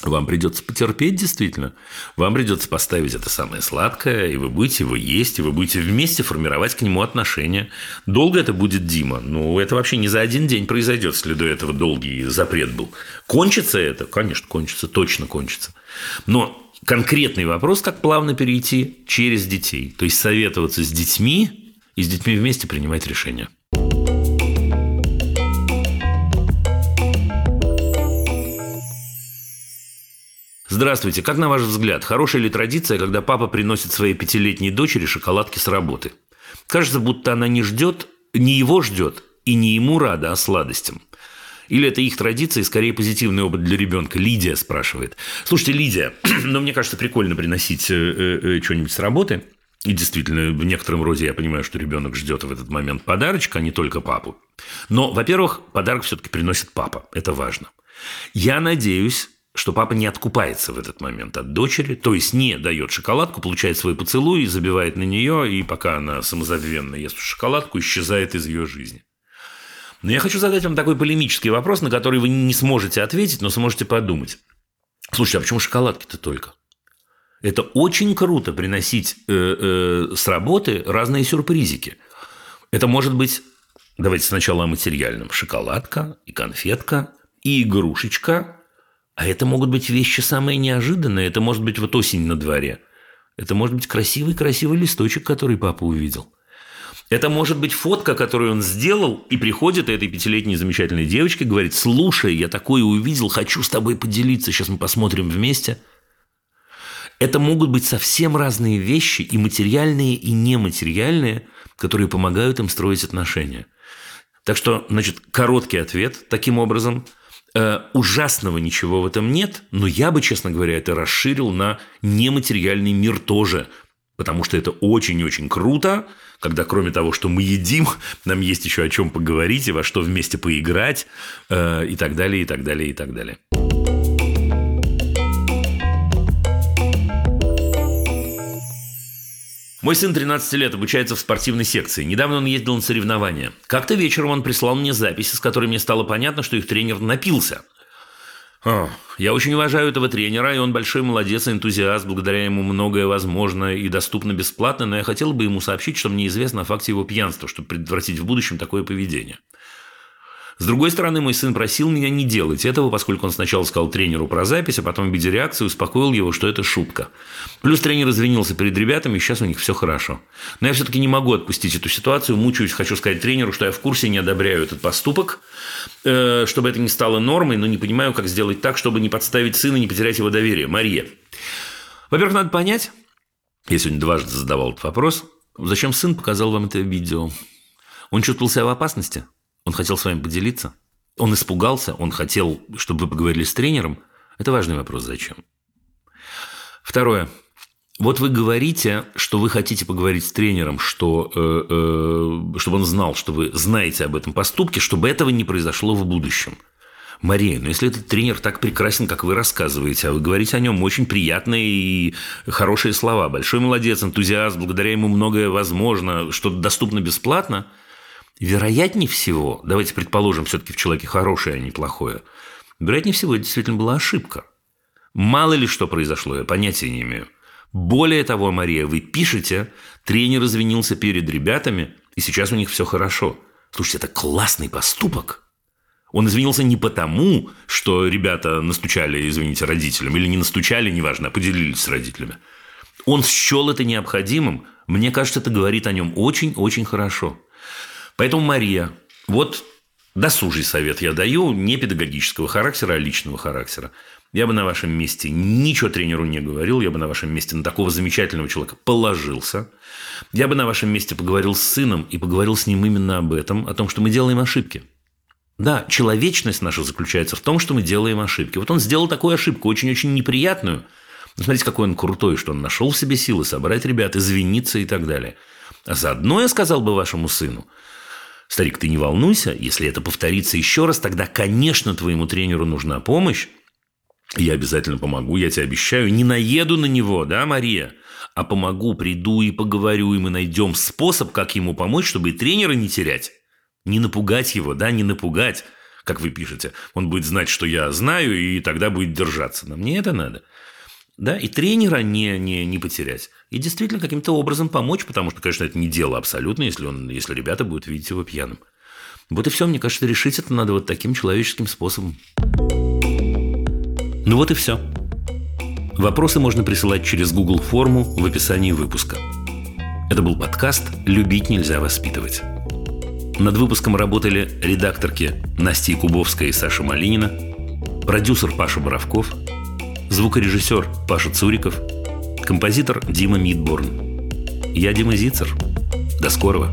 Вам придется потерпеть, действительно. Вам придется поставить это самое сладкое, и вы будете его есть, и вы будете вместе формировать к нему отношения. Долго это будет Дима? Ну, это вообще не за один день произойдет, если до этого долгий запрет был. Кончится это? Конечно, кончится, точно кончится. Но конкретный вопрос, как плавно перейти через детей. То есть советоваться с детьми и с детьми вместе принимать решения. Здравствуйте. Как на ваш взгляд, хорошая ли традиция, когда папа приносит своей пятилетней дочери шоколадки с работы? Кажется, будто она не ждет, не его ждет и не ему рада, а сладостям. Или это их традиция скорее позитивный опыт для ребенка? Лидия спрашивает. Слушайте, Лидия, ну, мне кажется, прикольно приносить э, э, что-нибудь с работы. И действительно, в некотором роде я понимаю, что ребенок ждет в этот момент подарочка, а не только папу. Но, во-первых, подарок все-таки приносит папа. Это важно. Я надеюсь, что папа не откупается в этот момент от дочери, то есть не дает шоколадку, получает свой поцелуй, забивает на нее, и пока она самозабвенно ест шоколадку, исчезает из ее жизни. Но я хочу задать вам такой полемический вопрос, на который вы не сможете ответить, но сможете подумать. Слушайте, а почему шоколадки-то только? Это очень круто приносить э, э, с работы разные сюрпризики. Это может быть, давайте сначала о материальном. Шоколадка и конфетка, и игрушечка. А это могут быть вещи самые неожиданные. Это может быть вот осень на дворе. Это может быть красивый-красивый листочек, который папа увидел. Это может быть фотка, которую он сделал, и приходит этой пятилетней замечательной девочке, говорит, слушай, я такое увидел, хочу с тобой поделиться, сейчас мы посмотрим вместе. Это могут быть совсем разные вещи, и материальные, и нематериальные, которые помогают им строить отношения. Так что, значит, короткий ответ таким образом. Э, ужасного ничего в этом нет, но я бы, честно говоря, это расширил на нематериальный мир тоже, потому что это очень-очень круто, когда кроме того, что мы едим, нам есть еще о чем поговорить и во что вместе поиграть э, и так далее, и так далее, и так далее. Мой сын 13 лет обучается в спортивной секции. Недавно он ездил на соревнования. Как-то вечером он прислал мне записи, с которой мне стало понятно, что их тренер напился. О, я очень уважаю этого тренера, и он большой молодец и энтузиаст, благодаря ему многое возможно и доступно бесплатно, но я хотел бы ему сообщить, что мне известно о факте его пьянства, чтобы предотвратить в будущем такое поведение. С другой стороны, мой сын просил меня не делать этого, поскольку он сначала сказал тренеру про запись, а потом в виде реакции успокоил его, что это шутка. Плюс тренер извинился перед ребятами, и сейчас у них все хорошо. Но я все-таки не могу отпустить эту ситуацию, мучаюсь, хочу сказать тренеру, что я в курсе не одобряю этот поступок, э, чтобы это не стало нормой, но не понимаю, как сделать так, чтобы не подставить сына, не потерять его доверие. Мария. Во-первых, надо понять, я сегодня дважды задавал этот вопрос, зачем сын показал вам это видео? Он чувствовал себя в опасности? Он хотел с вами поделиться? Он испугался? Он хотел, чтобы вы поговорили с тренером? Это важный вопрос. Зачем? Второе. Вот вы говорите, что вы хотите поговорить с тренером, что, э, э, чтобы он знал, что вы знаете об этом поступке, чтобы этого не произошло в будущем. Мария, но если этот тренер так прекрасен, как вы рассказываете, а вы говорите о нем очень приятные и хорошие слова, большой молодец, энтузиаст, благодаря ему многое возможно, что доступно бесплатно – Вероятнее всего, давайте предположим, все-таки в человеке хорошее, а не плохое, вероятнее всего, это действительно была ошибка. Мало ли что произошло, я понятия не имею. Более того, Мария, вы пишете, тренер извинился перед ребятами, и сейчас у них все хорошо. Слушайте, это классный поступок. Он извинился не потому, что ребята настучали, извините, родителям, или не настучали, неважно, а поделились с родителями. Он счел это необходимым. Мне кажется, это говорит о нем очень-очень хорошо. Поэтому, Мария, вот досужий совет я даю, не педагогического характера, а личного характера. Я бы на вашем месте ничего тренеру не говорил, я бы на вашем месте на такого замечательного человека положился. Я бы на вашем месте поговорил с сыном и поговорил с ним именно об этом, о том, что мы делаем ошибки. Да, человечность наша заключается в том, что мы делаем ошибки. Вот он сделал такую ошибку, очень-очень неприятную. Но смотрите, какой он крутой, что он нашел в себе силы собрать ребят, извиниться и так далее. А заодно я сказал бы вашему сыну – Старик, ты не волнуйся, если это повторится еще раз, тогда, конечно, твоему тренеру нужна помощь. Я обязательно помогу, я тебе обещаю. Не наеду на него, да, Мария? А помогу, приду и поговорю, и мы найдем способ, как ему помочь, чтобы и тренера не терять. Не напугать его, да, не напугать, как вы пишете. Он будет знать, что я знаю, и тогда будет держаться. Но мне это надо да, и тренера не, не, не потерять. И действительно каким-то образом помочь, потому что, конечно, это не дело абсолютно, если, он, если ребята будут видеть его пьяным. Вот и все, мне кажется, решить это надо вот таким человеческим способом. Ну вот и все. Вопросы можно присылать через Google форму в описании выпуска. Это был подкаст «Любить нельзя воспитывать». Над выпуском работали редакторки Настя Кубовская и Саша Малинина, продюсер Паша Боровков – Звукорежиссер Паша Цуриков. Композитор Дима Мидборн. Я Дима Зицер. До скорого.